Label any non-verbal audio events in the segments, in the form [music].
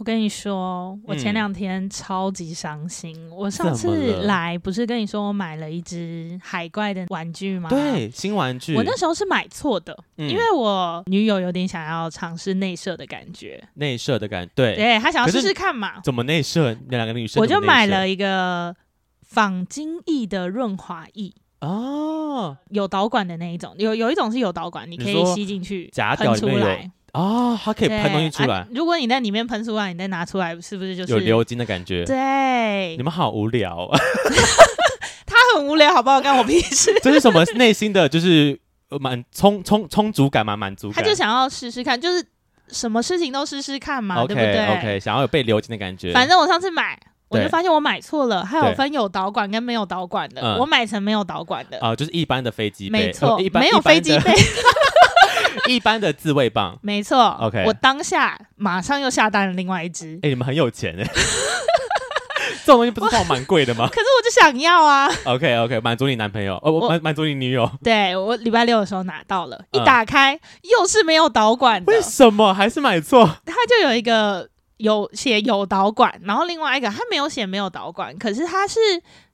我跟你说，我前两天超级伤心。嗯、我上次来不是跟你说我买了一只海怪的玩具吗？对，新玩具。我那时候是买错的，嗯、因为我女友有点想要尝试内射的感觉。内射的感觉，对，对，她想要试试看嘛。怎么内射？那两个女生，我就买了一个仿精液的润滑液哦，有导管的那一种，有有一种是有导管，你可以吸进去，假屌出来。哦，它可以喷东西出来、啊。如果你在里面喷出来，你再拿出来，是不是就是有流金的感觉？对，你们好无聊。[laughs] 他很无聊，好不好？干我屁事。[laughs] 这是什么内心的就是满充充充足感嘛？满足感。他就想要试试看，就是什么事情都试试看嘛，okay, 对不对？OK，想要有被流金的感觉。反正我上次买，我就发现我买错了，还有分有导管跟没有导管的。我买成没有导管的啊，就是一般的飞机杯，没错，一般没有飞机杯。[laughs] [laughs] 一般的自慰棒，没错。OK，我当下马上又下单了另外一支。哎、欸，你们很有钱哎，[laughs] 这种东西不是放蛮贵的吗？[laughs] 可是我就想要啊。OK OK，满足你男朋友，哦，我满满足你女友。对，我礼拜六的时候拿到了，一打开、嗯、又是没有导管的。为什么还是买错？它就有一个有写有导管，然后另外一个它没有写没有导管，可是它是。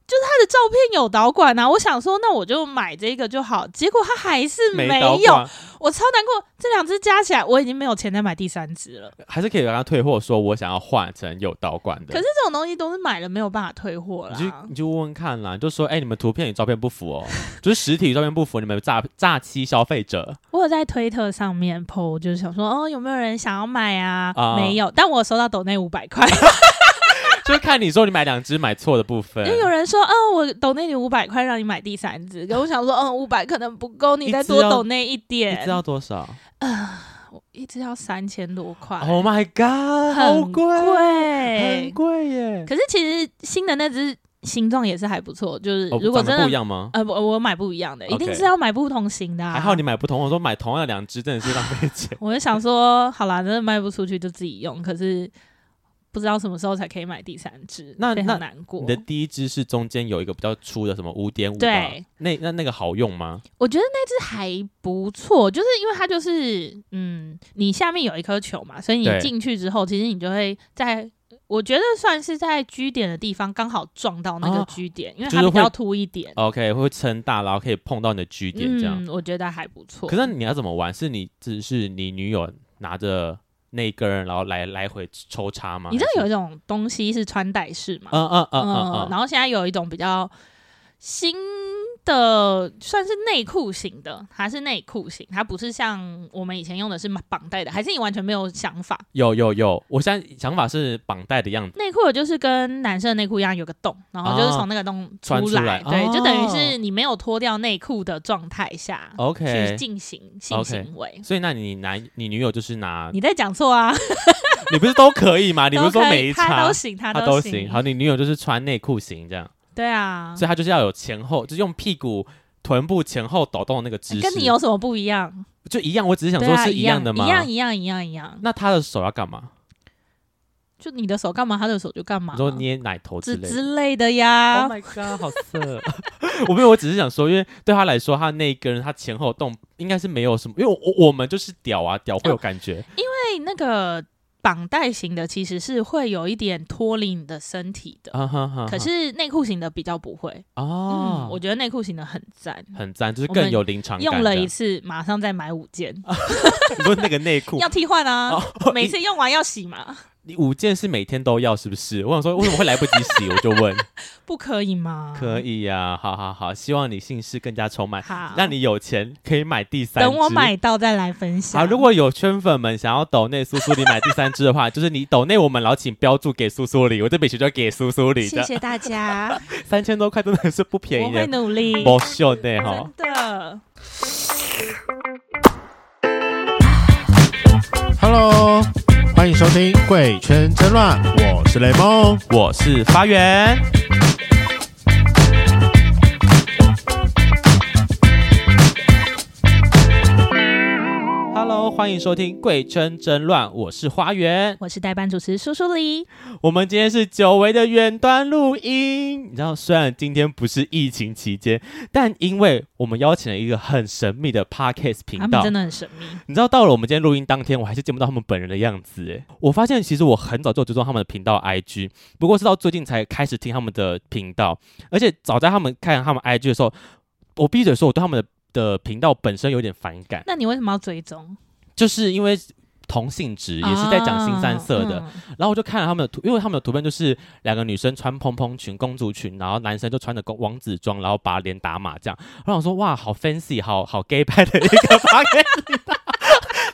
就是他的照片有导管啊，我想说那我就买这个就好，结果他还是没有，没我超难过。这两只加起来我已经没有钱再买第三只了，还是可以让他退货，说我想要换成有导管的。可是这种东西都是买了没有办法退货了，你就你就问问看啦，就说哎、欸，你们图片与照片不符哦，[laughs] 就是实体与照片不符，你们诈诈欺消费者。我有在推特上面 po，就是想说哦，有没有人想要买啊？啊没有，但我收到抖内五百块。[laughs] 就看你说你买两只买错的部分，因为有人说，嗯、哦，我抖那你五百块让你买第三只，可我想说，嗯，五百可能不够，你再多抖那一点。你知道多少？呃，我一只要三千多块。Oh my god，好贵，很贵耶！可是其实新的那只形状也是还不错，就是如果真的、哦、不一样吗？呃，我我买不一样的，一定是要买不同型的、啊。还好你买不同，我说买同样的两只真的是浪费钱。[laughs] 我就想说，好啦，真的卖不出去就自己用，可是。不知道什么时候才可以买第三只，那那难过。你的第一只是中间有一个比较粗的，什么五点五？对，那那那个好用吗？我觉得那只还不错，就是因为它就是嗯，你下面有一颗球嘛，所以你进去之后，其实你就会在，我觉得算是在居点的地方刚好撞到那个居点，啊、因为它比较凸一点。OK，会撑大，然后可以碰到你的居点，这样、嗯、我觉得还不错。可是你要怎么玩？是你只是你女友拿着？那一根，然后来来回抽插吗？你知道有一种东西是穿戴式吗？嗯嗯嗯嗯嗯。然后现在有一种比较新的，算是内裤型的，还是内裤型？它不是像我们以前用的是绑带的，还是你完全没有想法？有有有，我现在想法是绑带的样子。内裤就是跟男生的内裤一样，有个洞，然后就是从那个洞出来，啊、出来对，就等于是你没有脱掉内裤的状态下，OK，去进行性行为。Okay. 所以那你男你女友就是拿你在讲错啊？[laughs] 你不是都可以吗？你不是说每一场他都行，他都行。好，你女友就是穿内裤型这样。对啊，所以他就是要有前后，就是用屁股、臀部前后抖动的那个姿势。跟你有什么不一样？就一样，我只是想说是一样的吗？一样一样一样一样。那他的手要干嘛？就你的手干嘛，他的手就干嘛。你说捏奶头之类之类的呀。Oh my god，好色！[laughs] 我没有，我只是想说，因为对他来说，他那一根他前后动应该是没有什么，因为我我们就是屌啊，屌会有感觉。因为那个。绑带型的其实是会有一点脱离你的身体的，啊、哈哈哈，可是内裤型的比较不会哦、嗯。我觉得内裤型的很赞，很赞，就是更有临场感。用了一次，马上再买五件。[laughs] 不是那个内裤 [laughs] 要替换啊？哦、每次用完要洗嘛？你五件是每天都要是不是？我想说为什么会来不及洗？[laughs] 我就问，不可以吗？可以呀、啊，好好好，希望你姓氏更加充满，好，让你有钱可以买第三只。等我买到再来分享。好，如果有圈粉们想要抖内苏苏里买第三只的话，[laughs] 就是你抖内我们，然后请标注给苏苏里，我这笔钱就要给苏苏里。谢谢大家，[laughs] 三千多块真的是不便宜，我会努力。不秀的哈，真的。Hello。欢迎收听《贵圈真乱》，我是雷梦，我是发源。欢迎收听《贵圈真乱》，我是花园，我是代班主持苏苏黎。我们今天是久违的远端录音，你知道，虽然今天不是疫情期间，但因为我们邀请了一个很神秘的 Podcast 频道，真的很神秘。你知道，到了我们今天录音当天，我还是见不到他们本人的样子。哎，我发现其实我很早就追踪他们的频道 IG，不过是到最近才开始听他们的频道，而且早在他们看他们 IG 的时候，我闭嘴说我对他们的。的频道本身有点反感，那你为什么要追踪？就是因为同性质，也是在讲新三色的。啊嗯、然后我就看了他们的图，因为他们的图片就是两个女生穿蓬蓬裙、公主裙，然后男生就穿着王子装，然后把脸打麻将。然后我说哇，好 fancy，好好 gay 派的一个 [laughs] podcast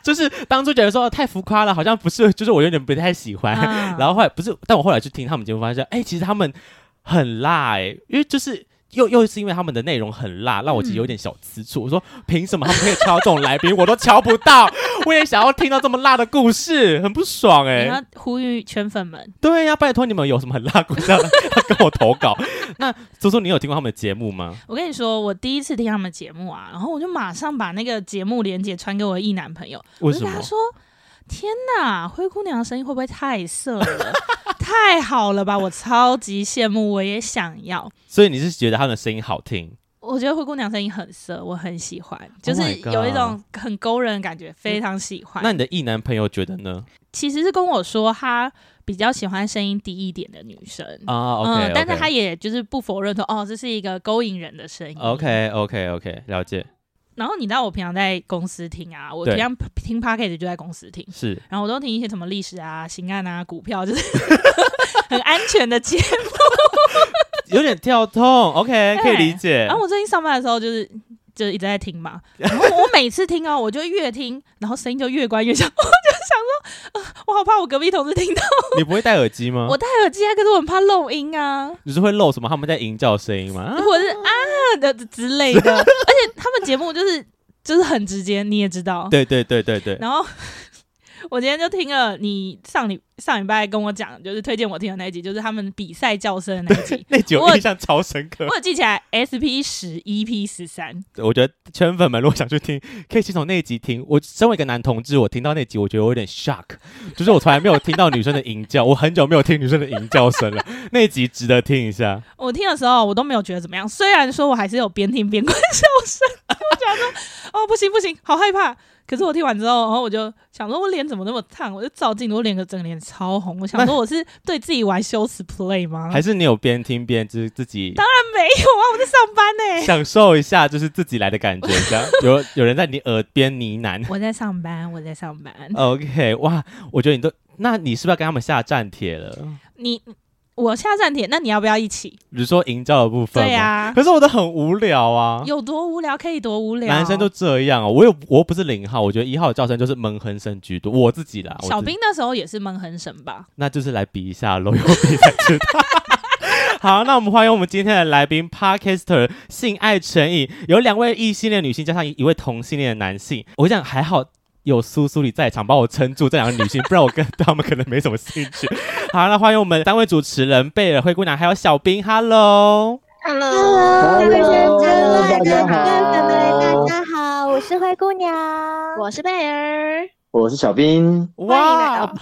就是当初觉得说太浮夸了，好像不是，就是我有点不太喜欢。啊、然后后来不是，但我后来去听他们节目，发现哎、欸，其实他们很辣哎、欸，因为就是。又又是因为他们的内容很辣，让我其实有点小吃醋。嗯、我说凭什么他们可以敲这种来宾，我都敲不到？[laughs] 我也想要听到这么辣的故事，很不爽哎、欸！你要呼吁圈粉们，对呀、啊，拜托你们有什么很辣故事要跟我投稿？[laughs] 那叔叔，你有听过他们的节目吗？我跟你说，我第一次听他们节目啊，然后我就马上把那个节目连接传给我的异男朋友。为什么？他说：“天哪，灰姑娘的声音会不会太色了？” [laughs] 太好了吧！我超级羡慕，我也想要。所以你是觉得他的声音好听？我觉得灰姑娘声音很色，我很喜欢，就是有一种很勾人的感觉，非常喜欢。那你的异男朋友觉得呢？其实是跟我说他比较喜欢声音低一点的女生啊，oh, okay, okay. 嗯，但是他也就是不否认说，哦，这是一个勾引人的声音。OK，OK，OK，了解。然后你知道我平常在公司听啊，我平常听 Podcast 就在公司听，是，然后我都听一些什么历史啊、刑案啊、股票，就是 [laughs] 很安全的节目，有点跳痛，OK，可以理解。然后我最近上班的时候就是。就一直在听嘛，然后我每次听哦，我就越听，然后声音就越关越小，我就想说，呃，我好怕我隔壁同事听到。你不会戴耳机吗？[laughs] 我戴耳机啊，可是我很怕漏音啊。你是会漏什么？他们在营叫声音吗？或者是啊的之类的，[laughs] 而且他们节目就是就是很直接，你也知道。对对对对对。然后我今天就听了你上礼。上礼拜跟我讲，就是推荐我听的那一集，就是他们比赛叫声的那一集。[laughs] 那集我印象超深刻，我有记起来。SP 十 EP 十三，我觉得圈粉们如果想去听，可以先从那一集听。我身为一个男同志，我听到那集，我觉得我有点 shock，就是我从来没有听到女生的吟叫，我很久没有听女生的吟叫声了。那一集值得听一下。我听的时候，我都没有觉得怎么样，虽然说我还是有边听边关笑声，[laughs] 我讲说哦不行不行，好害怕。可是我听完之后，然后我就想说，我脸怎么那么烫？我就照镜子，我脸个整个脸超红。我想说，[laughs] 我是对自己玩羞耻 play 吗？还是你有边听边就是自己？当然没有啊，我在上班呢、欸，享受一下就是自己来的感觉，这样有有人在你耳边呢喃。我在上班，我在上班。OK，哇，我觉得你都，那你是不是要跟他们下战帖了？你。我下站帖，那你要不要一起？比如说营造的部分，对呀、啊。可是我都很无聊啊，有多无聊可以多无聊。男生都这样啊，我又我又不是零号，我觉得一号的叫声就是闷哼声居多。我自己啦，小兵那时候也是闷哼声吧？那就是来比一下喽，有比才知道。[laughs] 好，那我们欢迎我们今天的来宾，Podcaster 性爱成瘾，有两位异性恋女性加上一位同性恋的男性。我想还好。有苏苏里在场帮我撑住这两个女性，不然我跟他们可能没什么兴趣。[laughs] 好，那欢迎我们三位主持人贝尔灰姑娘，还有小兵，Hello，Hello，Hello，大家好，大家好，我是灰姑娘，我是贝尔。我是小兵，哇！[laughs]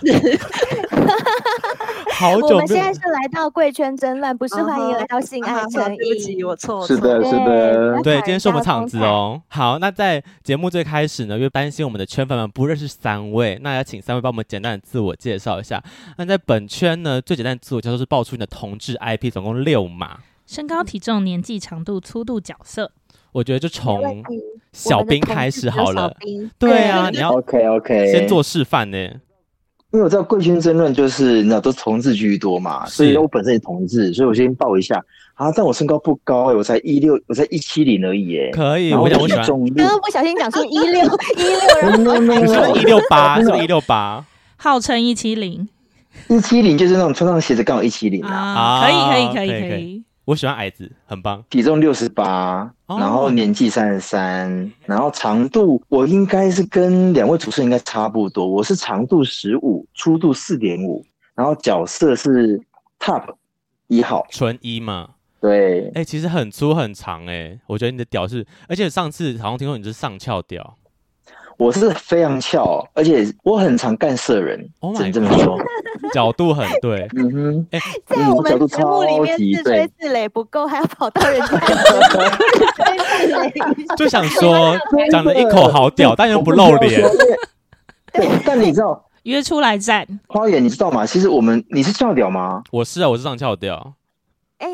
好久，我们现在是来到贵圈真乱，不是欢迎来到性爱诚引。对不起，我错了。是的，是的，对，今天是我们场子哦。好，那在节目最开始呢，因为担心我们的圈粉们不认识三位，那要请三位帮我们简单的自我介绍一下。那在本圈呢，最简单的自我介绍是报出你的同志 IP，总共六码：身高、体重、年纪、长度、粗度、角色。我觉得就从小兵开始好了。对啊，你要 [laughs] OK OK 先做示范呢。因为我知道贵圈争论就是你知道都同志居多嘛，所以我本身也同志，所以我先报一下啊。但我身高不高，我才一六，我才一七零而已。哎，可以，我想我喜欢。刚刚不小心讲出一六 [laughs] 一六，你说一六八，是一六八，号称一七零，一七零就是那种穿上鞋子刚好一七零啊。可以可以可以可以。我喜欢矮子，很棒。体重六十八，然后年纪三十三，然后长度我应该是跟两位主持人应该差不多。我是长度十五，粗度四点五，然后角色是 Top 一号，纯一嘛。对，哎、欸，其实很粗很长哎、欸，我觉得你的屌是，而且上次好像听说你是上翘屌。我是非常翘，而且我很常干涉人，oh、只能这么说，[laughs] 角度很对。嗯哼，哎、在我们节目里面自吹自擂不够，还要跑到人家就想说长得一口好屌，但又不露脸。对，但你知道 [laughs] 约出来战花园，你知道吗？其实我们你是翘屌吗？我是啊，我是上翘屌。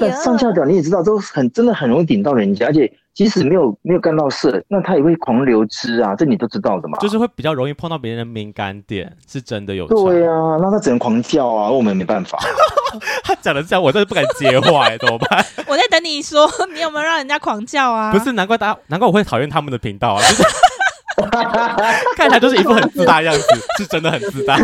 但上下脚你也知道，都很真的很容易顶到人家，而且即使没有没有干到事，那他也会狂流汁啊，这你都知道的嘛。就是会比较容易碰到别人的敏感点，是真的有。对啊，那他只能狂叫啊，我们没办法。[laughs] 他讲的这样，我真的不敢接话，哎，怎么办？[laughs] 我在等你说，你有没有让人家狂叫啊？不是，难怪大家，难怪我会讨厌他们的频道啊。就是 [laughs] 看起来就是一副很自大的样子，是真的很自大。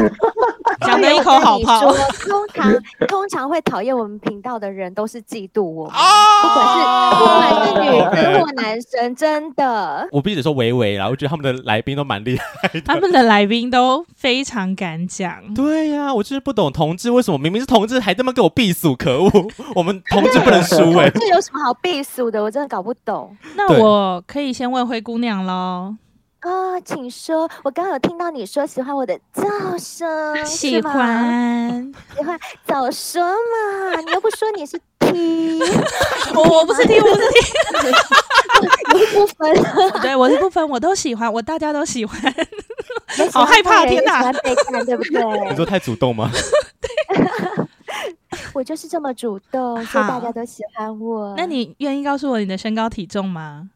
讲的一口好炮。通常 [laughs] 通常会讨厌我们频道的人，都是嫉妒我们，不管是不管是女生或男生，真的。我必须得说维维啦，我觉得他们的来宾都蛮厉害的，他们的来宾都非常敢讲。对呀、啊，我就是不懂同志为什么明明是同志，还这么给我避暑，可恶！[laughs] 我们同志不能输哎、欸，这有什么好避暑的？我真的搞不懂。那我可以先问灰姑娘喽。啊、哦，请说。我刚刚有听到你说喜欢我的叫声，喜欢，[laughs] 喜欢，早说嘛！你又不说你是 [laughs] T，我我不是 T，我不是 T，我 [laughs] 是不分，对，我是不分，我都喜欢，我大家都喜欢，好害怕，天哪，被看对不对？你说太主动吗？对，我就是这么主动，所以大家都喜欢我。那你愿意告诉我你的身高体重吗？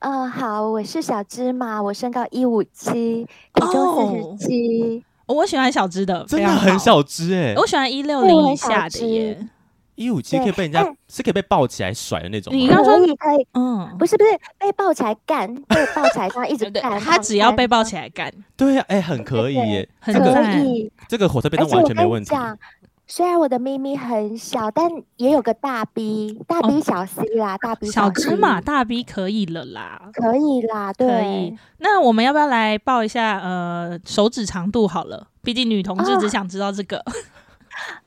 嗯、呃，好，我是小芝麻，我身高一五七，体重四十七。我喜欢小只的，真的很小只哎、欸。我喜欢一六零以下的耶。一五七可以被人家是可以被抱起来甩的那种。你刚说你可以，嗯，不是不是被抱起来干，被抱起来这样一直 [laughs] 干。他只要被抱起来干。对呀、啊，哎、欸，很可以耶，很可以。这个火车便当完全没问题。虽然我的咪咪很小，但也有个大 B，大 B 小 C 啦，哦、大 B 小，小芝麻大 B 可以了啦，可以啦，对。可以。那我们要不要来报一下呃手指长度好了？毕竟女同志只想知道这个。哦 [laughs]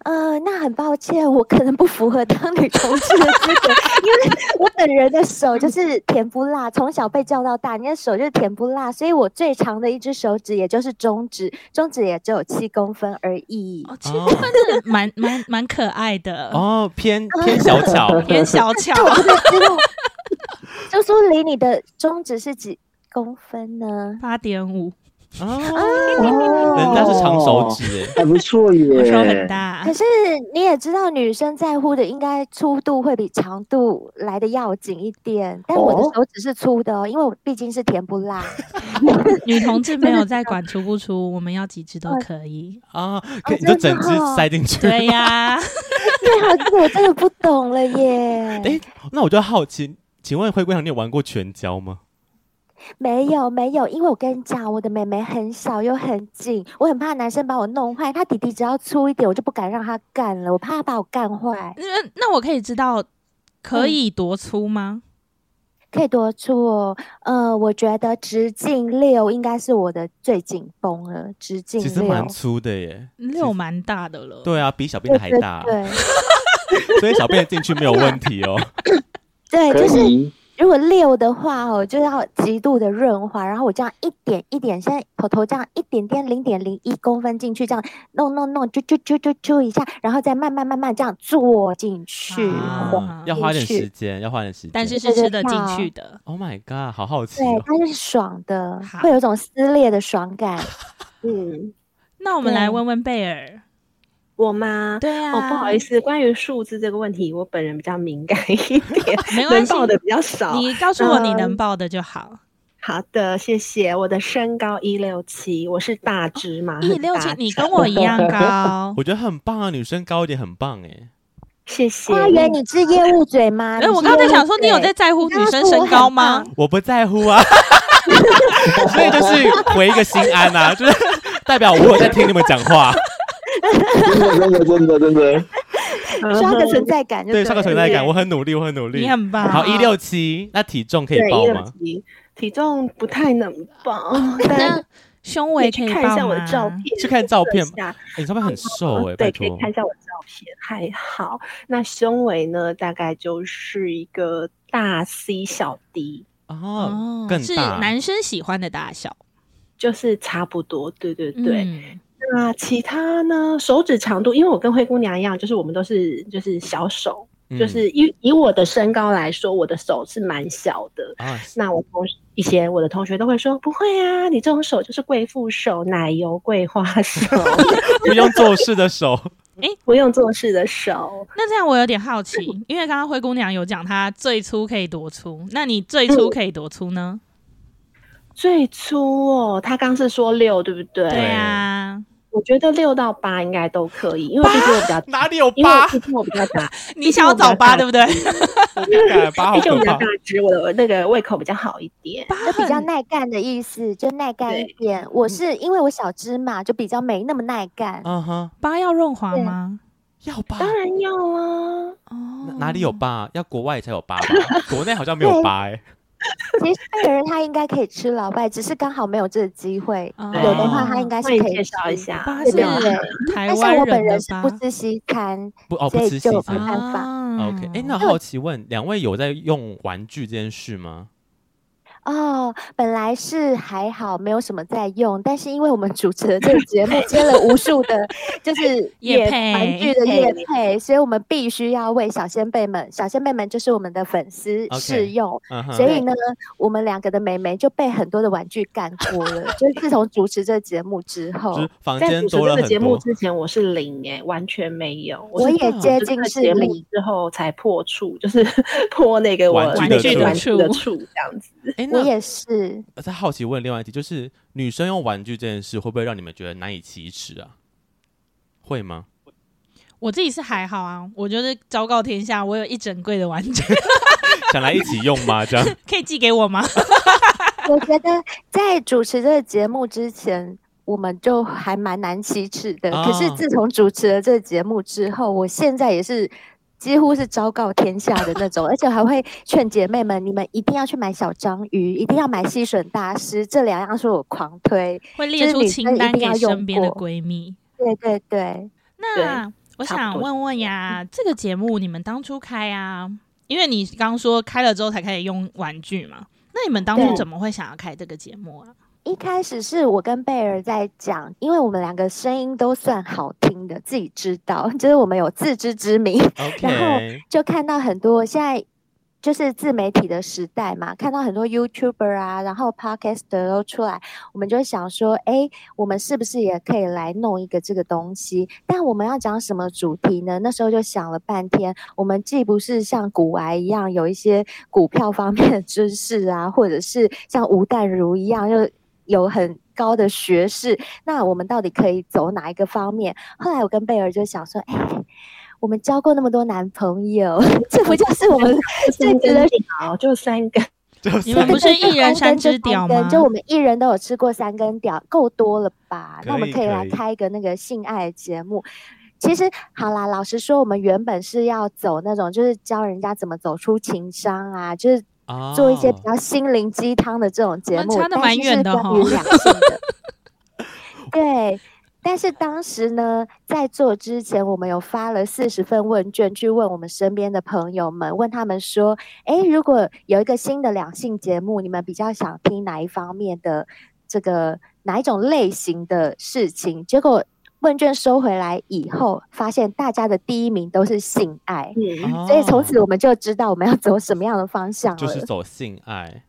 呃，那很抱歉，我可能不符合当女同志的资格，因为我本人的手就是甜不辣，从小被教到大，你的手就是甜不辣，所以我最长的一只手指也就是中指，中指也只有七公分而已。哦，七公分是蛮蛮蛮可爱的哦，偏偏小巧，偏小巧。[laughs] 就说离你的中指是几公分呢？八点五。哦，人家是长手指，还不错耶。手很大，可是你也知道，女生在乎的应该粗度会比长度来的要紧一点。但我的手指是粗的哦，因为我毕竟是甜不辣。[laughs] 女同志没有在管粗不粗，我们要几只都可以 [laughs] 啊，可以就整只塞进去。对呀，[laughs] 对啊，这个我真的不懂了耶。哎，那我就好奇，请问灰姑娘，你有玩过全交吗？没有没有，因为我跟你讲，我的妹妹很小又很紧，我很怕男生把我弄坏。他弟弟只要粗一点，我就不敢让他干了，我怕他把我干坏。那那我可以知道可以多粗吗？嗯、可以多粗哦？呃，我觉得直径六应该是我的最紧绷了，直径。其实蛮粗的耶，六蛮大的了。对啊，比小便的还大。对，对，对，所以小便进去没有问题哦。[laughs] 对，就是。如果六的话哦，就要极度的润滑，然后我这样一点一点，现在头头这样一点点零点零一公分进去，这样弄弄弄，啾啾啾啾啾一下，然后再慢慢慢慢这样坐进去，啊、要花点时间，要花点时间，但是是吃得进去的。Oh my god，好好吃、哦，对，它是爽的，会有一种撕裂的爽感。[laughs] 嗯，那我们来问问贝尔。我吗？对啊。哦，不好意思，关于数字这个问题，我本人比较敏感一点，[laughs] 没关系，能报的比较少。你告诉我你能报的就好。嗯、好的，谢谢。我的身高一六七，我是大只嘛，一六七，你跟我一样高，[laughs] 我觉得很棒啊，女生高一点很棒哎。谢谢。花园，你是业务嘴吗？哎，我刚才想说，你有在在乎女生身高吗？我不在乎啊，[laughs] 所以就是回一个心安啊，就是代表我有在听你们讲话。真的真的真的真的，刷个存在感就对，刷个存在感，我很努力，我很努力，你很棒。好，一六七，那体重可以报吗？体重不太能报，[laughs] 但胸围可以看一下我的照片，去看照片。你照片很瘦哎，对，可以看一下我的照片，还好。那胸围呢？大概就是一个大 C 小 D 哦，更大，是男生喜欢的大小。就是差不多，对对对。嗯那其他呢？手指长度，因为我跟灰姑娘一样，就是我们都是就是小手，嗯、就是以以我的身高来说，我的手是蛮小的。啊、那我同一些我的同学都会说，不会啊，你这种手就是贵妇手，奶油桂花手，[laughs] 不用做事的手。哎、欸，不用做事的手。那这样我有点好奇，因为刚刚灰姑娘有讲她最粗可以多粗，那你最粗可以多粗呢？嗯、最初哦，他刚是说六，对不对？对啊。我觉得六到八应该都可以，因为毕竟我比较哪里有八？毕竟我比较大，[laughs] 你想要找八对不对？[laughs] 毕竟我比较大只，我的那个胃口比较好一点，就比较耐干的意思，就耐干一点。我是因为我小只嘛，就比较没那么耐干。嗯哼，八要润滑吗？要八，当然要啊。哦，哪里有八？要国外才有八吧？[laughs] 国内好像没有八哎。[laughs] 其实贝儿他应该可以吃老拜，只是刚好没有这个机会。有的话他应该是可以介绍一下，对对对。但是我本人是不吃西餐，不哦不吃西餐，没办法。OK，哎，那好奇问两位有在用玩具这件事吗？哦，本来是还好，没有什么在用，但是因为我们主持的这个节目接了无数的，就是 [laughs] 业配玩具的夜配，所以我们必须要为小仙贝们，小仙贝们就是我们的粉丝试用，okay, uh huh. 所以呢，我们两个的美眉就被很多的玩具干过了。就是自从主持这个节目之后，在主持这个节目之前，我是零哎，完全没有，我，也接近是零之后才破处，就是 [laughs] 破那个我玩具的处的处这样子。我也是。我在好奇问另外一题，就是女生用玩具这件事，会不会让你们觉得难以启齿啊？会吗？我自己是还好啊，我觉得昭告天下，我有一整柜的玩具，[laughs] 想来一起用吗？这样 [laughs] 可以寄给我吗？[laughs] 我觉得在主持这个节目之前，我们就还蛮难启齿的。哦、可是自从主持了这个节目之后，我现在也是。几乎是昭告天下的那种，而且还会劝姐妹们，你们一定要去买小章鱼，一定要买吸吮大师，这两样是我狂推，会列出清单给身边的闺蜜。对对对，那我想问问呀，这个节目你们当初开啊，因为你刚说开了之后才开始用玩具嘛，那你们当初怎么会想要开这个节目啊？一开始是我跟贝儿在讲，因为我们两个声音都算好听的，自己知道，[laughs] 就是我们有自知之明。[laughs] 然后就看到很多现在就是自媒体的时代嘛，看到很多 YouTuber 啊，然后 Podcaster 都出来，我们就想说，哎，我们是不是也可以来弄一个这个东西？但我们要讲什么主题呢？那时候就想了半天，我们既不是像股癌一样有一些股票方面的知识啊，或者是像吴淡如一样又。有很高的学识，那我们到底可以走哪一个方面？后来我跟贝儿就想说，哎、欸，我们交过那么多男朋友，[laughs] 这不就是我们 [laughs] 最值得屌？就三根，[laughs] 你们不是一人三只屌吗？就我们一人都有吃过三根屌，够多了吧？那我们可以来开一个那个性爱的节目。其实好啦，老实说，我们原本是要走那种，就是教人家怎么走出情伤啊，就是。做一些比较心灵鸡汤的这种节目，差的蛮远的哦，但是是关于两性的。[laughs] 对，但是当时呢，在做之前，我们有发了四十份问卷去问我们身边的朋友们，问他们说：“哎，如果有一个新的两性节目，你们比较想听哪一方面的这个哪一种类型的事情？”结果。问卷收回来以后，发现大家的第一名都是性爱，嗯、所以从此我们就知道我们要走什么样的方向了，就是走性爱。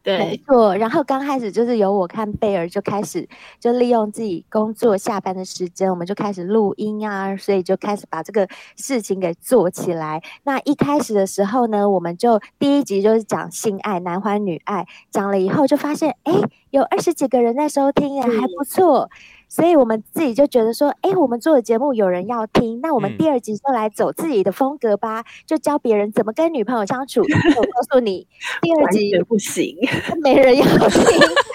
对，没错。然后刚开始就是由我看贝尔就开始，就利用自己工作下班的时间，我们就开始录音啊，所以就开始把这个事情给做起来。那一开始的时候呢，我们就第一集就是讲性爱，男欢女爱，讲了以后就发现，哎，有二十几个人在收听，还不错。所以我们自己就觉得说，哎，我们做的节目有人要听，那我们第二集就来走自己的风格吧，嗯、就教别人怎么跟女朋友相处。我告诉你，第二集不行，没人要听。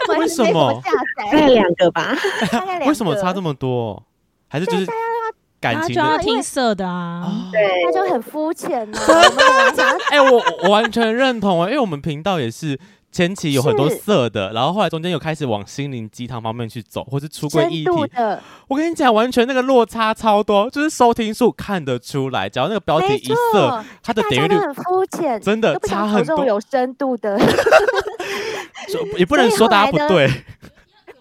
[laughs] 为什么？大概两个吧，大概 [laughs] 两个。为什么差这么多？还是就是感情就要听色的啊？对，他就很肤浅呢。[laughs] 哎，我我完全认同啊，因为我们频道也是。前期有很多色的，然后后来中间有开始往心灵鸡汤方面去走，或是出柜议题。我跟你讲，完全那个落差超多，就是收听数看得出来，只要那个标题一色，错它的点阅率很肤浅，真的差很多。有深度的，[laughs] 也不能说大家不对。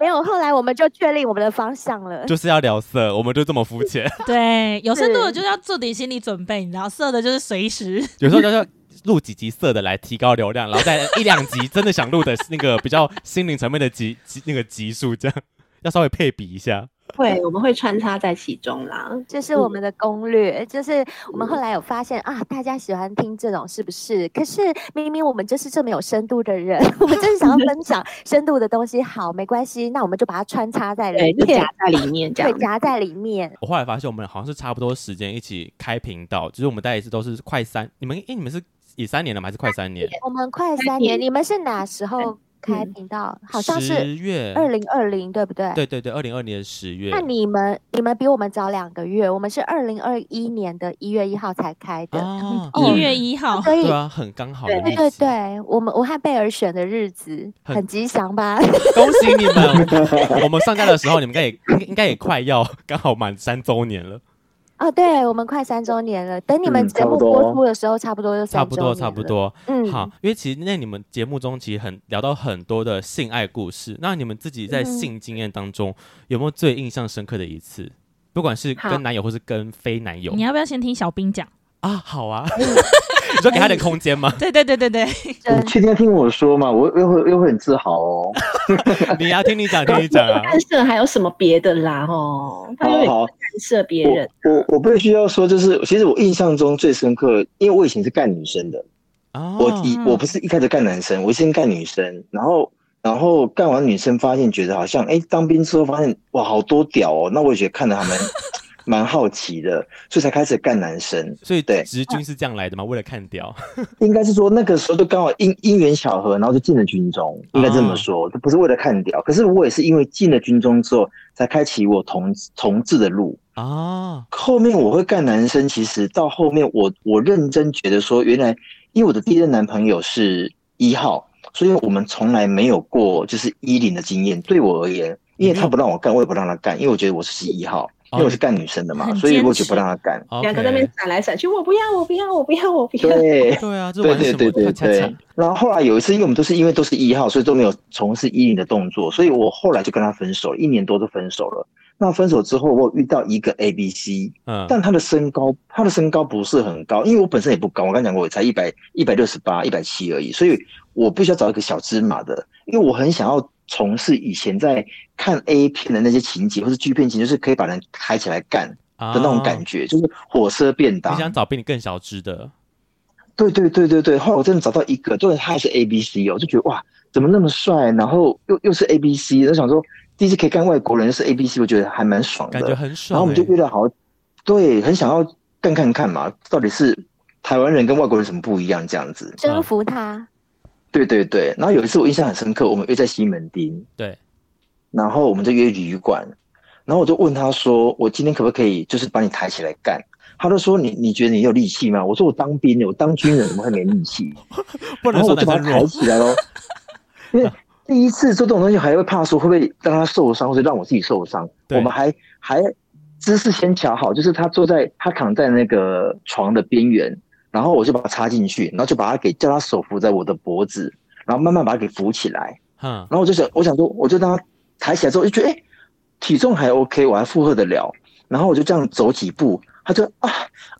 没有，后来我们就确立我们的方向了，就是要聊色，我们就这么肤浅。[laughs] 对，有深度的就是要做点心理准备，你知道，色的就是随时。[laughs] 有时候就是录几集色的来提高流量，然后再一两集真的想录的那个比较心灵层面的集集那个集数，这样 [laughs] 要稍微配比一下。会，我们会穿插在其中啦。这是我们的攻略，嗯、就是我们后来有发现啊，大家喜欢听这种是不是？可是明明我们就是这么有深度的人，[laughs] 我们就是想要分享深度的东西。好，没关系，那我们就把它穿插在里面，夹在里面，这样夹在里面。我后来发现，我们好像是差不多时间一起开频道，就是我们大概一次都是快三，你们诶，你们是以三年了吗？还是快三年？我们快三年，你们是哪时候？开频道好像是十月二零二零，对不对？对对对，二零二零年十月。那你们你们比我们早两个月，我们是二零二一年的一月一号才开的。哦，一月一号，所以对啊，很刚好。对对对，我们我和贝尔选的日子很吉祥吧？[laughs] 恭喜你们！[laughs] 我们上架的时候，你们应该也应该也快要刚好满三周年了。哦，对，我们快三周年了。等你们节目播出的时候，差不多就。差不多，差不多。嗯，好，因为其实那你们节目中其实很聊到很多的性爱故事。那你们自己在性经验当中有没有最印象深刻的一次？不管是跟男友或是跟非男友，你要不要先听小兵讲啊？好啊。[laughs] 你说给他点空间吗？对对对对对，你确定要听我说吗？我又会又会很自豪哦。[laughs] 你要听你讲，听你讲啊。干涉还有什么别的啦？哦，他有干涉别人。我我，我必须要说，就是其实我印象中最深刻，因为我以前是干女生的。哦。我一我不是一开始干男生，我先干女生，然后然后干完女生，发现觉得好像哎，当兵之后发现哇，好多屌哦，那我也觉得看着他们。蛮好奇的，所以才开始干男生。所以对，直军是这样来的吗？为了看屌？[laughs] 应该是说那个时候就刚好因因缘巧合，然后就进了军中。应该这么说，就不是为了看屌。可是我也是因为进了军中之后，才开启我同同志的路啊。后面我会干男生，其实到后面我我认真觉得说，原来因为我的第一任男朋友是一号，所以我们从来没有过就是一零的经验。对我而言，因为他不让我干，我也不让他干，因为我觉得我是一号。因为我是干女生的嘛，所以我就不让他干。两个在那边闪来闪去，我不要，我不要，我不要，我不要。对对啊，对对对对对。然后后来有一次，因为我们都是因为都是一号，所以都没有从事一零的动作，所以我后来就跟他分手，一年多就分手了。那分手之后，我遇到一个 A B C，嗯，但他的身高，他的身高不是很高，因为我本身也不高，我刚讲过，我才一百一百六十八、一百七而已，所以我必须要找一个小芝麻的，因为我很想要。从事以前在看 A 片的那些情节，或是剧片情，就是可以把人抬起来干的那种感觉，哦、就是火车便当。你想找比你更小只的？对对对对对。后来我真的找到一个，对，他也是 A B C 哦，就觉得哇，怎么那么帅？然后又又是 A B C，我想说第一次可以干外国人又是 A B C，我觉得还蛮爽的，感觉很爽。然后我们就约了好，对，很想要干看看嘛，到底是台湾人跟外国人什么不一样？这样子征服他。对对对，然后有一次我印象很深刻，我们约在西门町，对，然后我们就约旅馆，然后我就问他说：“我今天可不可以就是把你抬起来干？”他就说：“你你觉得你有力气吗？”我说：“我当兵的，我当军人怎么会没力气？[laughs] ”然后我就把他抬起来喽，[laughs] 因为第一次做这种东西还会怕说会不会让他受伤，或者让我自己受伤。我们还还姿势先调好，就是他坐在他躺在那个床的边缘。然后我就把它插进去，然后就把它给叫它手扶在我的脖子，然后慢慢把它给扶起来。嗯，然后我就想，我想说，我就当他抬起来之后，就觉得哎，体重还 OK，我还负荷得了。然后我就这样走几步，他就啊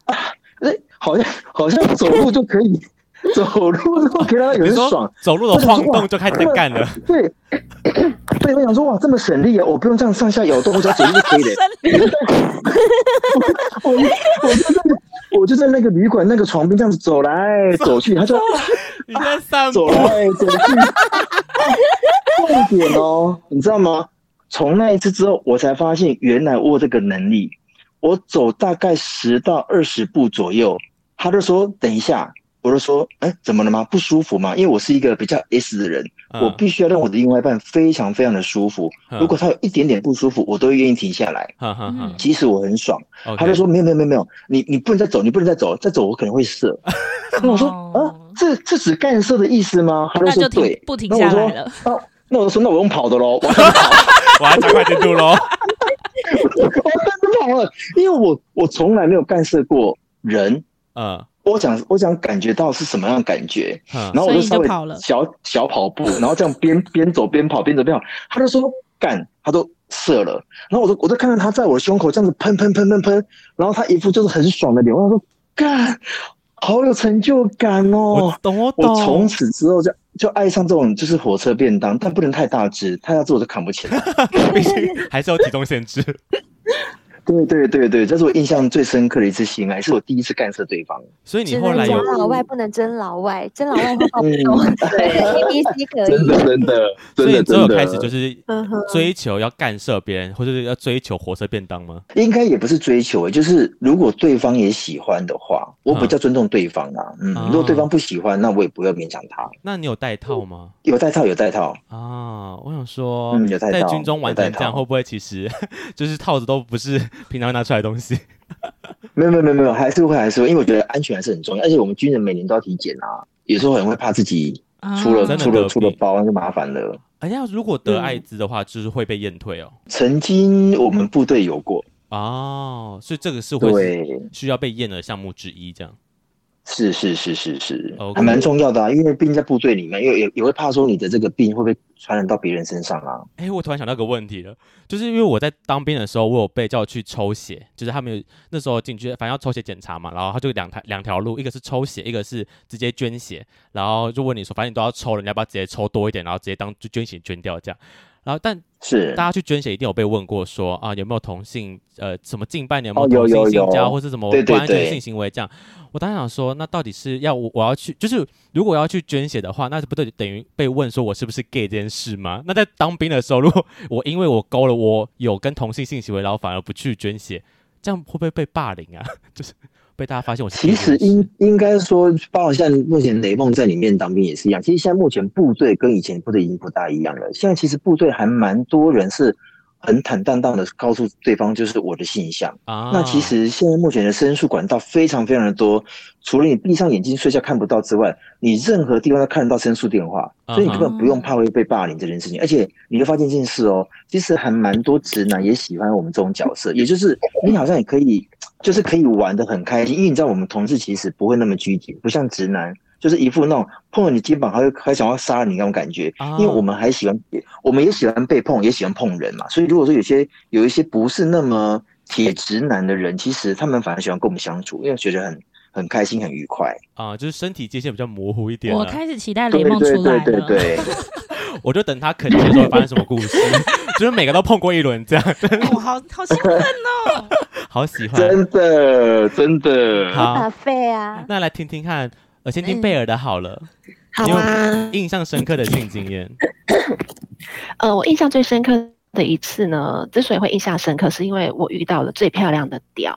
啊，哎，好像好像走路就可以，[laughs] 走路都可以让他有点爽，走路的晃动就开始干了。对，对，我想说哇，这么省力啊，我不用这样上下摇动，我只要走路就可以了。我我我就真的。我就在那个旅馆那个床边这样子走来走去，他就你在上走来走去。重点哦，你知道吗？从那一次之后，我才发现原来我有这个能力。我走大概十到二十步左右，他就说等一下。我就说，哎、欸，怎么了吗？不舒服吗？因为我是一个比较 S 的人，嗯、我必须要让我的另外一半非常非常的舒服。嗯、如果他有一点点不舒服，我都会愿意停下来。即使我很爽，嗯、他就说没有没有没有没有，你你不能再走，你不能再走，再走我可能会射。[laughs] 那我说啊，这这是干射的意思吗？他就说对，不停下来了。那我说，啊、那我就说那我用跑的喽，[laughs] 我 [laughs] 我要加快进度喽。我真的跑了，因为我我从来没有干涉过人。嗯。我想，我想感觉到是什么样的感觉，然后我就稍微小小跑步，[laughs] 然后这样边边走边跑，边走边跑。他就说干，他都射了。然后我就我就看到他在我的胸口这样子喷喷喷喷喷，然后他一副就是很爽的脸，我说干，好有成就感哦。我懂我懂。我从此之后就就爱上这种就是火车便当，但不能太大只，太大只我就扛不起来，[laughs] 毕竟还是有体重限制。对对对对，这是我印象最深刻的一次性爱，是我第一次干涉对方。所以你后来有老外不能真老外，真老外会爆痘。对，A B C 可以。真的真的，所以你之后开始就是追求要干涉别人，或者是要追求火车便当吗？应该也不是追求，就是如果对方也喜欢的话，我比较尊重对方啊。嗯，如果对方不喜欢，那我也不要勉强他。那你有戴套吗？有戴套，有戴套啊。我想说，在军中玩成这样，会不会其实 [laughs] 就是套子都不是？平常会拿出来的东西，[laughs] 没有没有没有没有，还是会还是会，因为我觉得安全还是很重要，而且我们军人每年都要体检啊，有时候很会怕自己出了、啊、出了出了包那就麻烦了。哎呀，如果得艾滋的话，就是会被验退哦。曾经我们部队有过哦，所以这个是会需要被验的项目之一，这样。是是是是是.还蛮重要的啊，因为毕竟在部队里面，因为也也会怕说你的这个病会不会传染到别人身上啊。哎、欸，我突然想到个问题了，就是因为我在当兵的时候，我有被叫去抽血，就是他们有那时候进去，反正要抽血检查嘛，然后他就两条两条路，一个是抽血，一个是直接捐血，然后就问你说，反正你都要抽了，你要不要直接抽多一点，然后直接当就捐血捐掉这样。然后，但是大家去捐血一定有被问过说，啊有没有同性呃什么近半年有没有同性性交、哦、或是什么不安全性行为这样。我当时想说，那到底是要我我要去，就是如果我要去捐血的话，那不对，等于被问说我是不是 gay 这件事吗？那在当兵的时候，如果我因为我勾了我有跟同性性行为，然后反而不去捐血，这样会不会被霸凌啊？[laughs] 就是。被大家发现我其实应应该说，包括像目前雷梦在里面当兵也是一样。其实现在目前部队跟以前部队已经不大一样了。现在其实部队还蛮多人是很坦荡荡的告诉对方，就是我的性向啊。那其实现在目前的申诉管道非常非常的多，除了你闭上眼睛睡觉看不到之外，你任何地方都看得到申诉电话，所以你根本不用怕会被霸凌这件事情。而且你会发现一件事哦，其实还蛮多直男也喜欢我们这种角色，也就是你好像也可以。就是可以玩的很开心，因为你知道我们同志其实不会那么拘谨，不像直男，就是一副那种碰了你肩膀还会还想要杀你那种感觉。因为我们还喜欢，我们也喜欢被碰，也喜欢碰人嘛。所以如果说有些有一些不是那么铁直男的人，其实他们反而喜欢跟我们相处，因为觉得很很开心、很愉快啊。就是身体界限比较模糊一点。我开始期待雷梦出来了。对对对 [laughs] 我就等他肯定的时候发生什么故事，[laughs] 就是每个都碰过一轮这样。我好好兴奋哦。[laughs] 好喜欢，真的真的好费啊！那来听听看，我先听贝尔的好了。好啊，印象深刻的性经验。呃，我印象最深刻的一次呢，之所以会印象深刻，是因为我遇到了最漂亮的屌，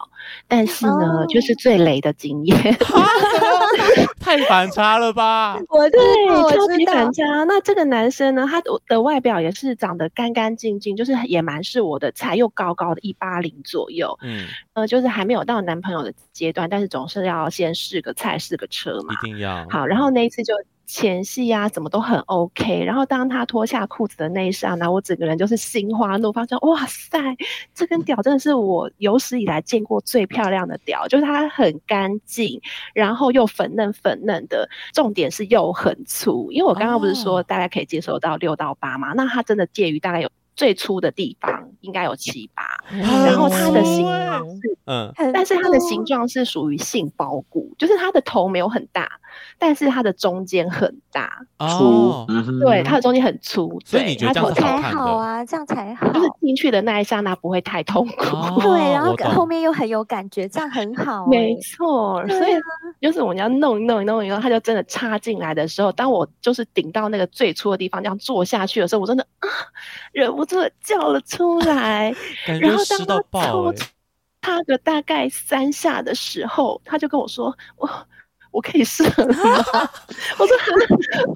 但是呢，哦、就是最雷的经验。[laughs] 太反差了吧！[laughs] 我对，超级反差。那这个男生呢，他的外表也是长得干干净净，就是也蛮是我的菜，又高高的一八零左右。嗯，呃，就是还没有到男朋友的阶段，但是总是要先试个菜，试个车嘛。一定要。好，然后那一次就。前戏呀、啊，怎么都很 OK。然后当他脱下裤子的那一刹那，我整个人就是心花怒放，说：“哇塞，这根屌真的是我有史以来见过最漂亮的屌，就是它很干净，然后又粉嫩粉嫩的，重点是又很粗。因为我刚刚不是说大概可以接受到六到八嘛，那它真的介于大概有最粗的地方应该有七八，然后它的形状是嗯，但是它的形状是属于杏鲍菇，就是它的头没有很大。”但是它的中间很大粗，对，它的中间很粗，所以你觉得这样才好啊，这样才好，就是进去的那一刹那不会太痛苦，对，然后后面又很有感觉，这样很好，没错，所以就是我们要弄一弄一弄以后，它就真的插进来的时候，当我就是顶到那个最粗的地方，这样坐下去的时候，我真的啊，忍不住叫了出来，然后当他抽他个大概三下的时候，他就跟我说我。我可以射了吗？[laughs] 我说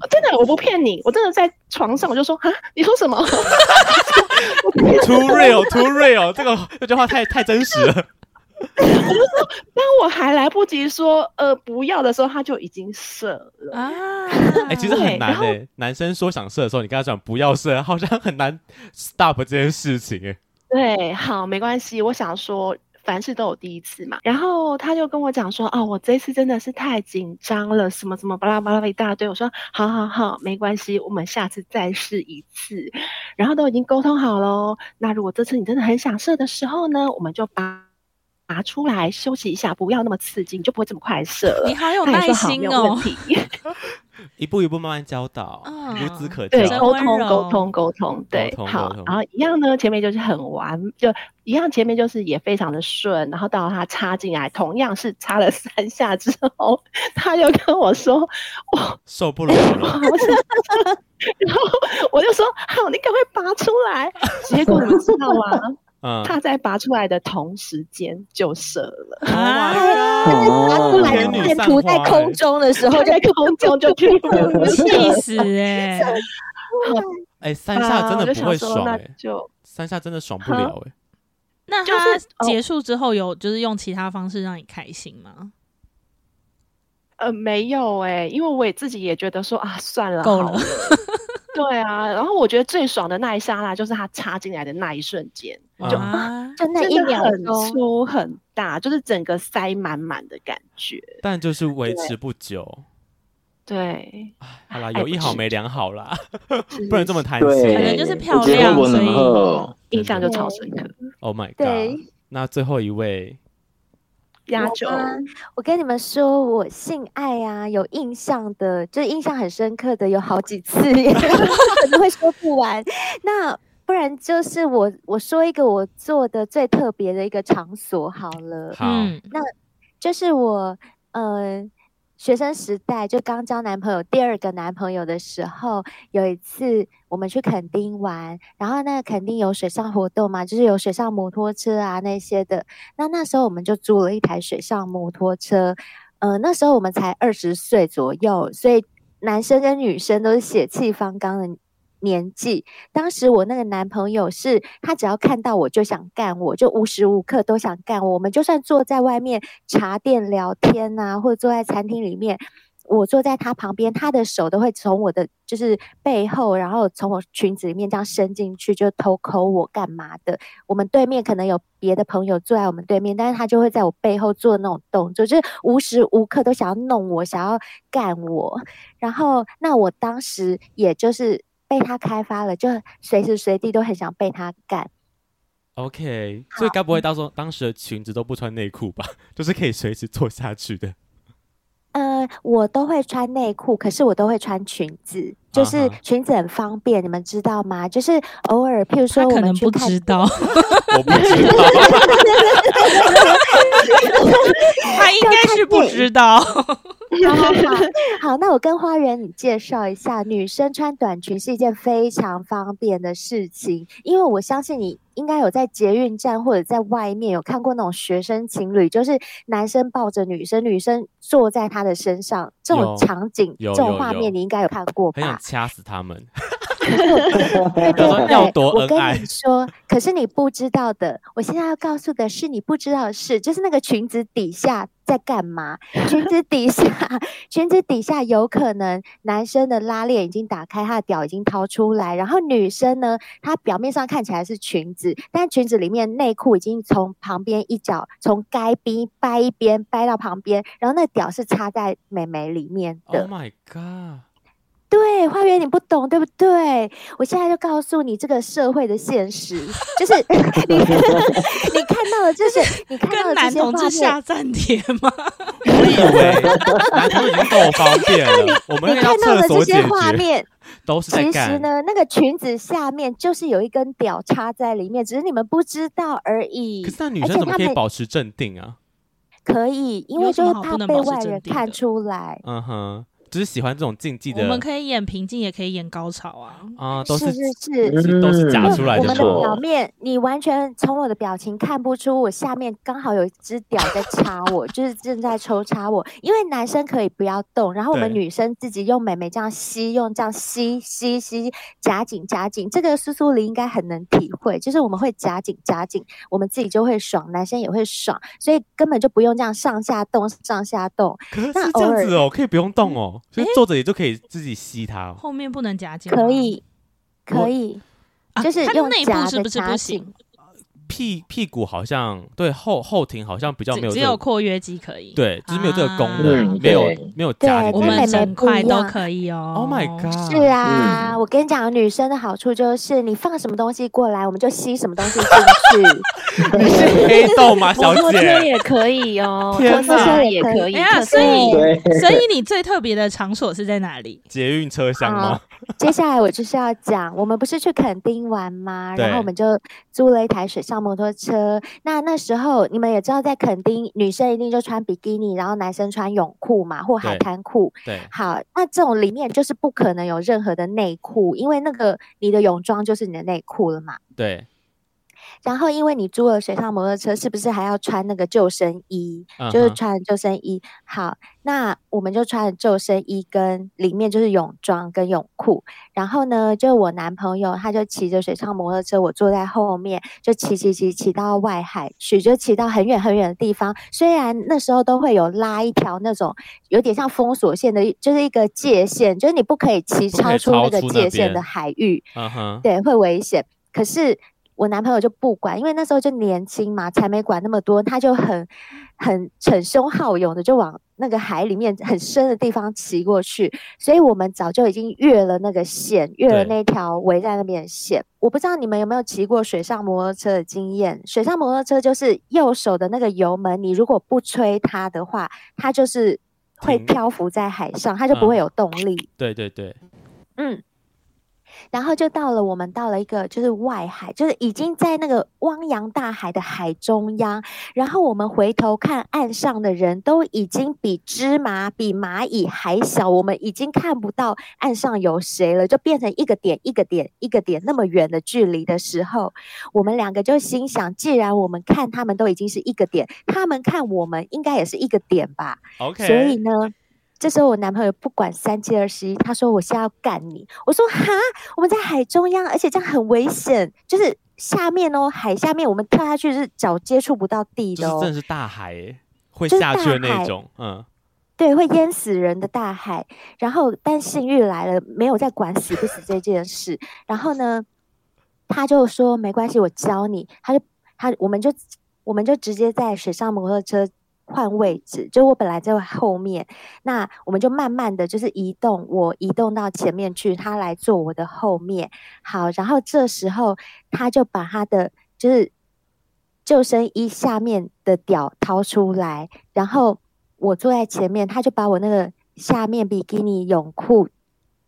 真的，我不骗你，我真的在床上，我就说啊，你说什么？[laughs] Too real, too real，这个这句话太太真实了。[laughs] 我就说，当我还来不及说呃不要的时候，他就已经射了啊！哎、欸，其实很难诶、欸，男生说想射的时候，你跟他讲不要射，好像很难 stop 这件事情。对，好，没关系，我想说。凡事都有第一次嘛，然后他就跟我讲说，哦，我这次真的是太紧张了，什么什么巴拉巴拉一大堆。我说，好好好，没关系，我们下次再试一次。然后都已经沟通好喽。那如果这次你真的很想射的时候呢，我们就拔拔出来休息一下，不要那么刺激，你就不会这么快射了。你好有 [laughs] 耐心哦。[laughs] 一步一步慢慢教导，孺子可教。对，沟通沟通沟通，对，好。然后一样呢，前面就是很完，就一样前面就是也非常的顺。然后到他插进来，同样是插了三下之后，他又跟我说：“我 [laughs] 受不了了。”然后我就说：“好，你赶快拔出来。”结果你知道吗？嗯，他在拔出来的同时间就射了啊！拔出来的箭图在空中的时候，[laughs] 在空中就去气死 [laughs] 哎！哎，三下真的不会爽哎，就三下真的爽不了哎。那他结束之后有就是用其他方式让你开心吗？呃，没有哎，因为我也自己也觉得说啊，算了，够了。对啊，然后我觉得最爽的那一刹那，就是他插进来的那一瞬间，就就那一秒很粗很大，就是整个塞满满的感觉。但就是维持不久。对，好啦，有一好没两好啦，不能这么贪心。可能就是漂亮，所以印象就超深刻。Oh my god！那最后一位。压轴，我跟你们说，我性爱啊，有印象的，就是印象很深刻的，有好几次，[laughs] 可能会说不完。那不然就是我我说一个我做的最特别的一个场所好了。好，那就是我呃。学生时代就刚交男朋友，第二个男朋友的时候，有一次我们去垦丁玩，然后那个垦丁有水上活动嘛，就是有水上摩托车啊那些的。那那时候我们就租了一台水上摩托车，呃，那时候我们才二十岁左右，所以男生跟女生都是血气方刚的。年纪，当时我那个男朋友是，他只要看到我就想干我，就无时无刻都想干我。我们就算坐在外面茶店聊天啊，或者坐在餐厅里面，我坐在他旁边，他的手都会从我的就是背后，然后从我裙子里面这样伸进去，就偷抠我干嘛的。我们对面可能有别的朋友坐在我们对面，但是他就会在我背后做那种动作，就是无时无刻都想要弄我，想要干我。然后，那我当时也就是。被他开发了，就随时随地都很想被他干。OK，所以该不会到时候当时的裙子都不穿内裤吧？[laughs] 就是可以随时坐下去的。呃，我都会穿内裤，可是我都会穿裙子，就是裙子很方便，uh. 你们知道吗？就是偶尔，譬如说我们不知道，[laughs] 我不知道，[laughs] 他应该是不知道。[laughs] 好好好，[laughs] 好，那我跟花园你介绍一下，女生穿短裙是一件非常方便的事情，因为我相信你应该有在捷运站或者在外面有看过那种学生情侣，就是男生抱着女生，女生坐在他的身上，这种场景、这种画面你应该有看过吧？很想掐死他们。[laughs] 对对对，我跟你说，可是你不知道的，我现在要告诉的是你不知道的事，就是那个裙子底下在干嘛？裙子底下，[laughs] 裙子底下有可能男生的拉链已经打开，他的屌已经掏出来，然后女生呢，她表面上看起来是裙子，但裙子里面内裤已经从旁边一角从该边掰一边掰到旁边，然后那屌是插在美眉里面的。Oh my god！对，花园你不懂，对不对？我现在就告诉你这个社会的现实，就是 [laughs] 你 [laughs] 你看到的，就是你看到的这些画面。跟男同志下战帖吗？我以为男同志已经够方便了。[laughs] 你我们看到的这些画面都是。其实呢，那个裙子下面就是有一根屌插在里面，只是你们不知道而已。可是那女生怎么可以保持镇定啊？可以，因为就是怕被外人看出来。嗯哼。只是喜欢这种竞技的，我们可以演平静，也可以演高潮啊！啊，都是是是是，都是假出来的。我们的表面，你完全从我的表情看不出，我下面刚好有一只屌在插我，就是正在抽插我。因为男生可以不要动，然后我们女生自己用美眉这样吸，用这样吸吸吸，夹紧夹紧。这个苏苏梨应该很能体会，就是我们会夹紧夹紧，我们自己就会爽，男生也会爽，所以根本就不用这样上下动上下动。可是是这样子哦，可以不用动哦。所以坐着也就可以自己吸它，哦，后面不能夹紧，可以，可以，就是用内部是不是不行？屁屁股好像对后后庭好像比较没有、这个，只有括约肌可以，对，就是没有这个功能，没有没有夹，我们整块都可以哦。Oh my god！是啊，嗯、我跟你讲，女生的好处就是你放什么东西过来，我们就吸什么东西进去。[laughs] 你是黑豆吗，[laughs] 小姐？摩托车也可以哦，摩托车也可以。哎呀，所以所以你最特别的场所是在哪里？捷运车厢吗？接下来我就是要讲，我们不是去垦丁玩吗？然后我们就租了一台水上摩托车。那那时候你们也知道，在垦丁女生一定就穿比基尼，然后男生穿泳裤嘛，或海滩裤。对，好，那这种里面就是不可能有任何的内裤，因为那个你的泳装就是你的内裤了嘛。对。然后，因为你租了水上摩托车，是不是还要穿那个救生衣？Uh huh. 就是穿救生衣。好，那我们就穿救生衣，跟里面就是泳装跟泳裤。然后呢，就我男朋友他就骑着水上摩托车，我坐在后面，就骑骑骑骑到外海去，就骑到很远很远的地方。虽然那时候都会有拉一条那种有点像封锁线的，就是一个界限，就是你不可以骑超出那个界限的海域。，uh huh. 对，会危险。可是。我男朋友就不管，因为那时候就年轻嘛，才没管那么多，他就很很逞凶好勇的就往那个海里面很深的地方骑过去，所以我们早就已经越了那个线，越了那条围在那边的线。我不知道你们有没有骑过水上摩托车的经验？水上摩托车就是右手的那个油门，你如果不吹它的话，它就是会漂浮在海上，它就不会有动力。嗯、对对对，嗯。然后就到了，我们到了一个就是外海，就是已经在那个汪洋大海的海中央。然后我们回头看岸上的人都已经比芝麻、比蚂蚁还小，我们已经看不到岸上有谁了，就变成一个点、一个点、一个点那么远的距离的时候，我们两个就心想：既然我们看他们都已经是一个点，他们看我们应该也是一个点吧？OK。所以呢。这时候我男朋友不管三七二十一，他说我现在要干你。我说哈，我们在海中央，而且这样很危险，就是下面哦，海下面我们跳下去是脚接触不到地的哦，真的是大海诶，会下去的那种，嗯，对，会淹死人的大海。然后但幸运来了，没有再管死不死这件事。然后呢，他就说没关系，我教你。他就他我们就我们就直接在水上摩托车。换位置，就我本来在后面，那我们就慢慢的就是移动，我移动到前面去，他来坐我的后面。好，然后这时候他就把他的就是救生衣下面的屌掏出来，然后我坐在前面，他就把我那个下面比基尼泳裤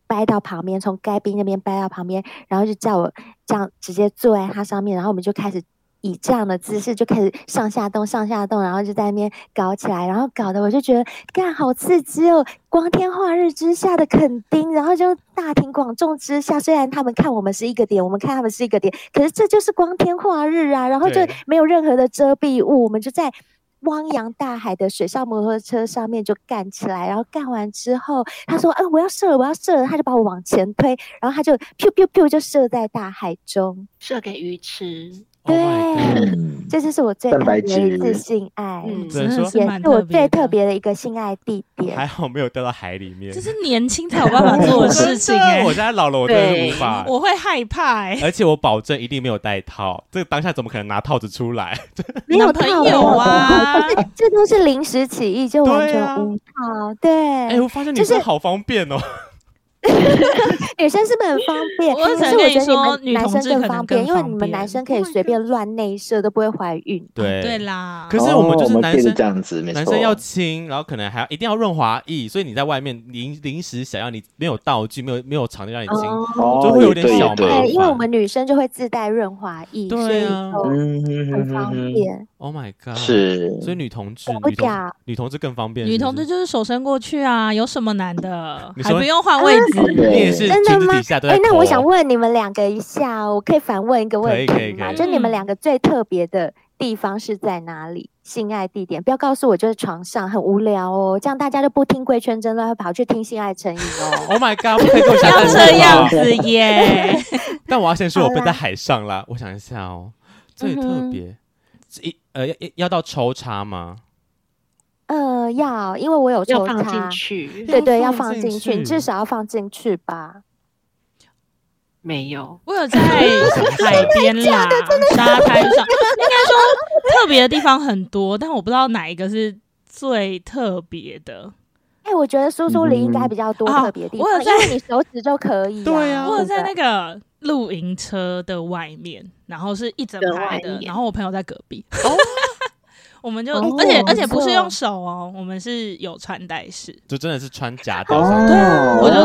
掰到旁边，从该边那边掰到旁边，然后就叫我这样直接坐在他上面，然后我们就开始。以这样的姿势就开始上下动，上下动，然后就在那边搞起来，然后搞得我就觉得干好刺激哦！光天化日之下的垦丁，然后就大庭广众之下，虽然他们看我们是一个点，我们看他们是一个点，可是这就是光天化日啊！然后就没有任何的遮蔽物，我们就在汪洋大海的水上摩托车上面就干起来，然后干完之后，他说：“哎，我要射了，我要射了！”他就把我往前推，然后他就 “pew pew pew” 就射在大海中，射给鱼吃。对，这就是我最特别的一次性爱，嗯，也是我最特别的一个性爱地点。还好没有掉到海里面，就是年轻才有办法做的事情 [laughs] 哎。我现在老了，我真的无法，我会害怕哎。而且我保证一定没有带套，这个当下怎么可能拿套子出来？[laughs] 没有朋友啊，[laughs] 这都是临时起意，就完全无套。对，哎，我发现你是好方便哦。女生是不是很方 [laughs] 便？可是我觉得你们男生更方便，因为你们男生可以随便乱内射都不会怀孕。对对啦。可是我们就是男生这样子，男生要亲，然后可能还要一定要润滑液，所以你在外面临临时想要你没有道具，没有没有场地让你亲，就会有点小麻烦。对，因为我们女生就会自带润滑液，对啊，很方便。Oh my god！是，所以女同志，女同女同志更方便。女同志就是手伸过去啊，有什么难的？还不用换位置。真的吗？哎，那我想问你们两个一下，我可以反问一个问题吗？就你们两个最特别的地方是在哪里？性爱地点不要告诉我就是床上，很无聊哦。这样大家就不听贵圈真乱，会跑去听性爱成瘾哦。Oh my god！不可以这样子耶。[laughs] 但我要先说，我不在海上啦。我想一下哦，最特别，一呃要要到抽插吗？呃，要，因为我有抽插，进去，对对，要放进去，你至少要放进去吧。没有，我有在海边 [laughs] 啦，沙滩上，应该说特别的地方很多，但我不知道哪一个是最特别的。哎、欸，我觉得苏苏里应该比较多特别的地方，嗯啊、我有在因为你手指就可以、啊。[laughs] 对啊，我有在那个露营车的外面，然后是一整排的，然后我朋友在隔壁。哦我们就，而且而且不是用手哦，我们是有穿戴式，就真的是穿夹的。对，我就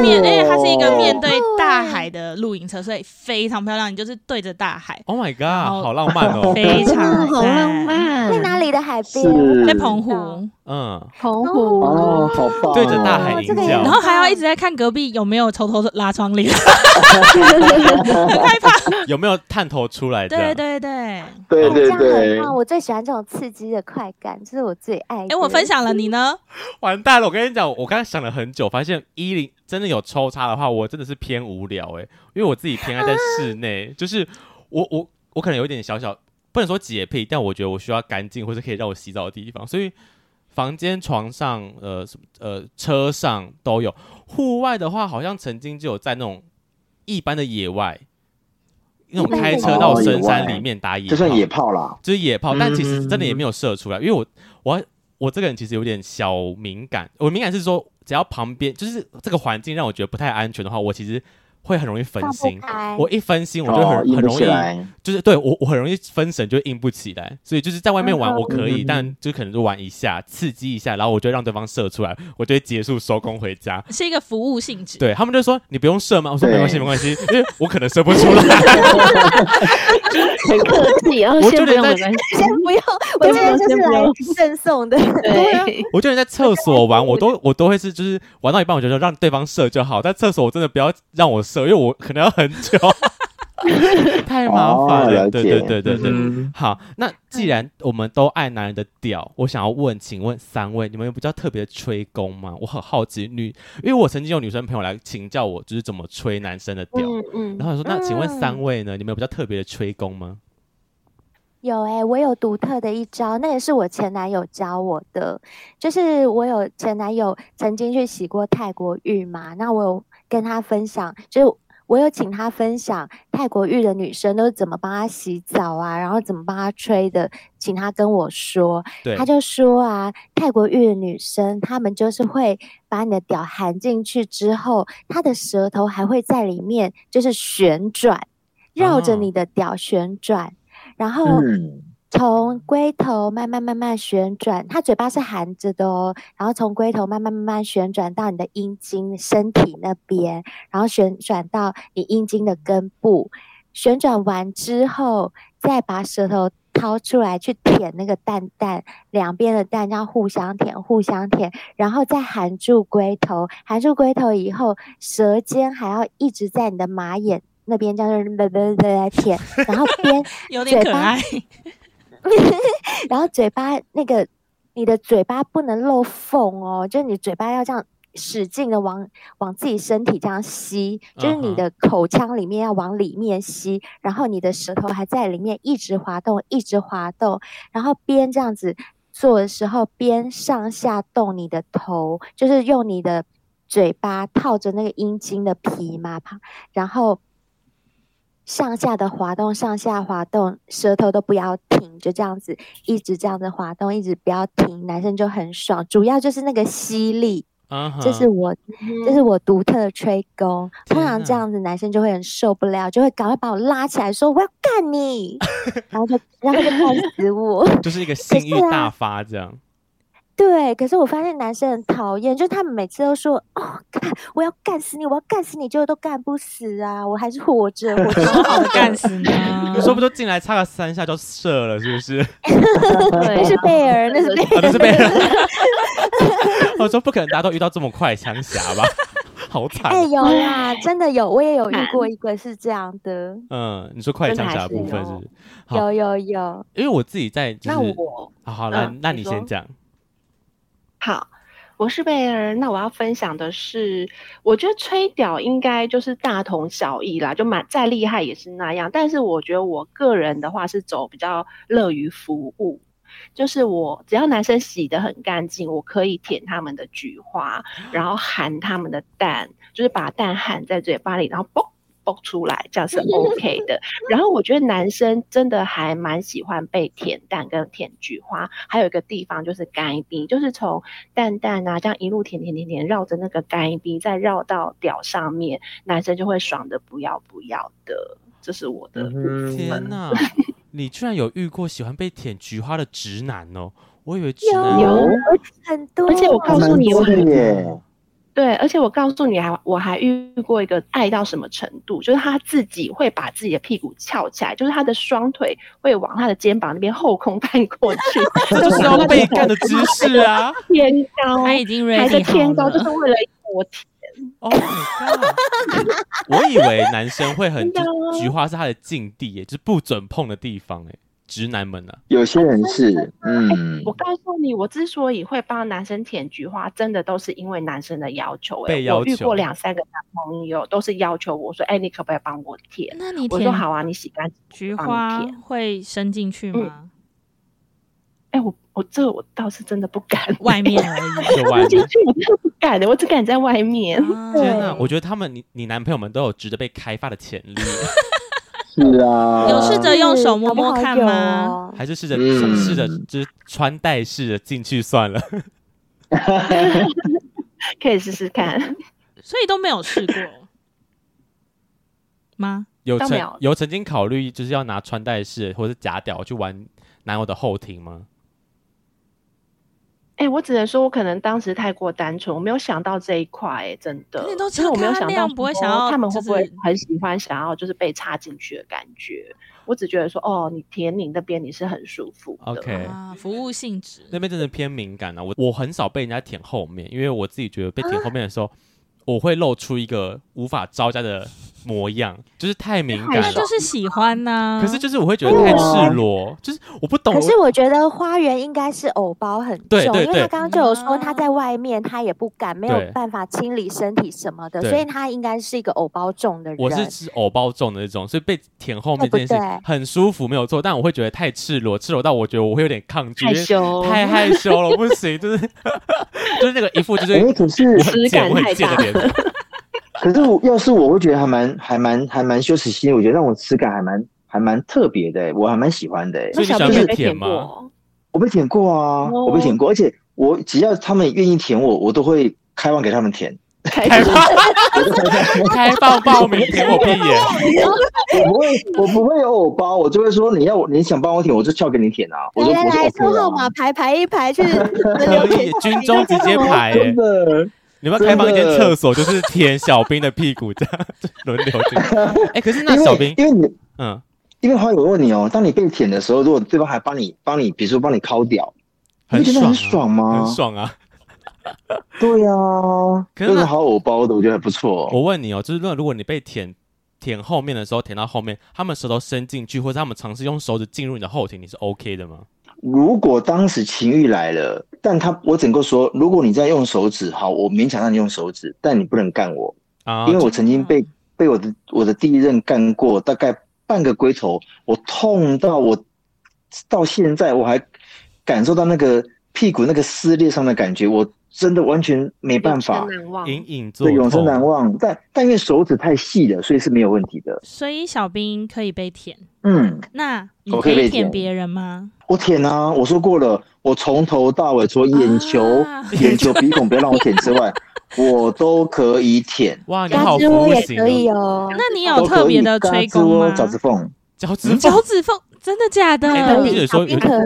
面，因为它是一个面对大海的露营车，所以非常漂亮。你就是对着大海。Oh my god，好浪漫哦，[laughs] 非常好浪漫。在哪里的海边？在澎湖。嗯，澎湖哦，好棒。对着大海，然后还要一直在看隔壁有没有偷偷拉窗帘，很害怕。有没有探头出来？对对对，对对对。我最喜欢这种刺激的快感，这是我最爱。哎，我分享了，你呢？完蛋了！我跟你讲，我刚才想了很久，发现一零真的有抽插的话，我真的是偏无聊哎，因为我自己偏爱在室内，就是我我我可能有一点小小不能说洁癖，但我觉得我需要干净或者可以让我洗澡的地方，所以。房间、床上、呃、呃、车上都有。户外的话，好像曾经就有在那种一般的野外，那种开车到深山里面打野炮，就算野炮啦，就是野炮。但其实真的也没有射出来，因为我我我这个人其实有点小敏感。我敏感是说，只要旁边就是这个环境让我觉得不太安全的话，我其实。会很容易分心，我一分心我就很、哦、很容易，就是对我我很容易分神，就硬不起来。所以就是在外面玩我可以，嗯、但就可能就玩一下，刺激一下，然后我就让对方射出来，我就会结束收工回家。是一个服务性质。对他们就说你不用射吗？我说没关系没关系，因为我可能射不出来。[laughs] 很客气，然后先不用没关系，先不用，我今天就是来赠送的。对啊，我就得在厕所玩，我都我都会是就是玩到一半，我觉得让对方射就好。在厕所我真的不要让我射。因为我可能要很久，[laughs] 太麻烦了。对对对对对，嗯、好，那既然我们都爱男人的屌，我想要问，请问三位，你们有比较特别的吹功吗？我很好奇女，因为我曾经有女生朋友来请教我，就是怎么吹男生的屌。嗯嗯、然后说，那请问三位呢？你们有比较特别的吹功吗？有哎、欸，我有独特的一招，那也是我前男友教我的。就是我有前男友曾经去洗过泰国浴嘛，那我有。跟他分享，就是我有请他分享泰国浴的女生都是怎么帮他洗澡啊，然后怎么帮他吹的，请他跟我说。对他就说啊，泰国浴的女生，她们就是会把你的屌含进去之后，她的舌头还会在里面就是旋转，绕着你的屌旋转，哦、然后。嗯从龟头慢慢慢慢旋转，它嘴巴是含着的哦。然后从龟头慢慢慢慢旋转到你的阴茎身体那边，然后旋转到你阴茎的根部。旋转完之后，再把舌头掏出来去舔那个蛋蛋，两边的蛋要互相舔，互相舔，然后再含住龟头，含住龟头以后，舌尖还要一直在你的马眼那边这样子来来来舔，然后边有点可爱。[laughs] [laughs] 然后嘴巴那个，你的嘴巴不能漏缝哦，就是你嘴巴要这样使劲的往往自己身体这样吸，就是你的口腔里面要往里面吸，然后你的舌头还在里面一直滑动，一直滑动，然后边这样子做的时候，边上下动你的头，就是用你的嘴巴套着那个阴茎的皮嘛，然后。上下的滑动，上下滑动，舌头都不要停，就这样子，一直这样子滑动，一直不要停，男生就很爽。主要就是那个吸力，这、uh huh. 是我，这是我独特的吹功。通常这样子，男生就会很受不了，就会赶快把我拉起来，说我要干你，[laughs] 然后就，然后就干死我，就是一个 [laughs] 性欲大发这样。对，可是我发现男生很讨厌，就是他们每次都说：“哦，干，我要干死你，我要干死你，结果都干不死啊，我还是活着，我就好 [laughs] 干死你。”你说不就进来插个三下就射了，是不是？[laughs] 那是贝尔，那是贝尔，那是贝尔。[laughs] 我说不可能，大家都遇到这么快枪侠吧？好惨！哎，有啦，真的有，我也有遇过一个是这样的。嗯，你说快枪侠的部分是？有有有，因为我自己在，那我好，那那你先讲。好，我是贝儿。那我要分享的是，我觉得吹屌应该就是大同小异啦，就蛮再厉害也是那样。但是我觉得我个人的话是走比较乐于服务，就是我只要男生洗得很干净，我可以舔他们的菊花，然后含他们的蛋，就是把蛋含在嘴巴里，然后嘣蹦出来，这样是 [laughs] OK 的。然后我觉得男生真的还蛮喜欢被舔蛋跟舔菊花，还有一个地方就是干冰，就是从蛋蛋啊这样一路舔舔舔舔，绕着那个干冰，再绕到屌上面，男生就会爽的不要不要的。这是我的天哪！[laughs] 你居然有遇过喜欢被舔菊花的直男哦？我以为直男有，有很多，而且我告诉你，我很多。对，而且我告诉你还我还遇过一个爱到什么程度，就是他自己会把自己的屁股翘起来，就是他的双腿会往他的肩膀那边后空翻过去，[laughs] 这就是要被干的姿势啊！[laughs] 天高，他已经还在天高，就是为了我舔。[laughs] Oh 我以为男生会很菊花是他的禁地，耶，就是不准碰的地方，哎。直男们呢、啊？有些人是，嗯、欸，我告诉你，我之所以会帮男生舔菊花，真的都是因为男生的要求、欸。被要求。我遇过两三个男朋友，都是要求我说：“哎、欸，你可不可以帮我舔？”那你我说好啊，你洗干净，菊花会伸进去吗？哎、嗯欸，我我这、我倒是真的不敢，外面而已。[laughs] 就外面，我真的不敢的，我只敢在外面。啊、天哪，我觉得他们，你你男朋友们都有值得被开发的潜力。是啊，有试着用手摸摸看吗？还是试着试着就是穿戴式的进去算了？[laughs] 可以试试看，所以都没有试过吗？有曾有曾经考虑就是要拿穿戴式或者假屌去玩男友的后庭吗？哎、欸，我只能说，我可能当时太过单纯，我没有想到这一块、欸，哎，真的。其实我没有想到，不会想要他们会不会很喜欢想要就是被插进去的感觉。我只觉得说，哦，你舔你那边你是很舒服的。OK，啊，服务性质那边真的偏敏感啊。我我很少被人家舔后面，因为我自己觉得被舔后面的时候，啊、我会露出一个无法招架的。模样就是太敏感了，那就是喜欢呐、啊。可是就是我会觉得太赤裸，就是我不懂。可是我觉得花园应该是偶包很重，对对对，因为他刚刚就有说他在外面他也不敢，没有办法清理身体什么的，所以他应该是一个偶包重的人。我是吃偶包重的那种，所以被舔后面这件事很舒服，没有错。但我会觉得太赤裸，赤裸到我觉得我会有点抗拒，害羞，太害羞了，不行，就是 [laughs] 就是那个一副就是我很贱，我很贱的脸。可是我要是我会觉得还蛮还蛮还蛮羞耻心，我觉得让我吃感还蛮还蛮特别的，我还蛮喜欢的。所以你想被舔吗？我被舔过啊，我被舔过，而且我只要他们愿意舔我，我都会开放给他们舔。开放，[laughs] 开放报名舔我闭眼。我不会，我不会有偶包，我就会说你要我你想帮我舔，我就跳给你舔啊。我就来来抽号码牌排一排去，可以军中直接排，真的。你们开放一间厕所，就是舔小兵的屁股，这样轮流去。[laughs] 哎、欸，可是那小兵，因为你，嗯，因为好友问你哦，当你被舔的时候，如果对方还帮你帮你，比如说帮你抠屌，很爽、啊、很爽吗？很爽啊！对呀、啊，可是好偶包的，我觉得还不错。我问你哦，就是如果你被舔舔后面的时候，舔到后面，他们舌头伸进去，或者他们尝试用手指进入你的后庭，你是 OK 的吗？如果当时情欲来了，但他我整个说，如果你在用手指，好，我勉强让你用手指，但你不能干我啊，因为我曾经被被我的我的第一任干过，大概半个龟头，我痛到我到现在我还感受到那个屁股那个撕裂上的感觉，我。真的完全没办法，隐隐作永生难忘。但但因为手指太细了，所以是没有问题的。所以小兵可以被舔。嗯，那你可以舔别人吗？我舔啊，我说过了，我从头到尾，除了眼球、啊、眼球、鼻孔不要让我舔之外，我都可以舔。哇，你好服也可以哦。那你有特别的吹功吗？脚趾缝，脚趾脚趾缝，真的假的？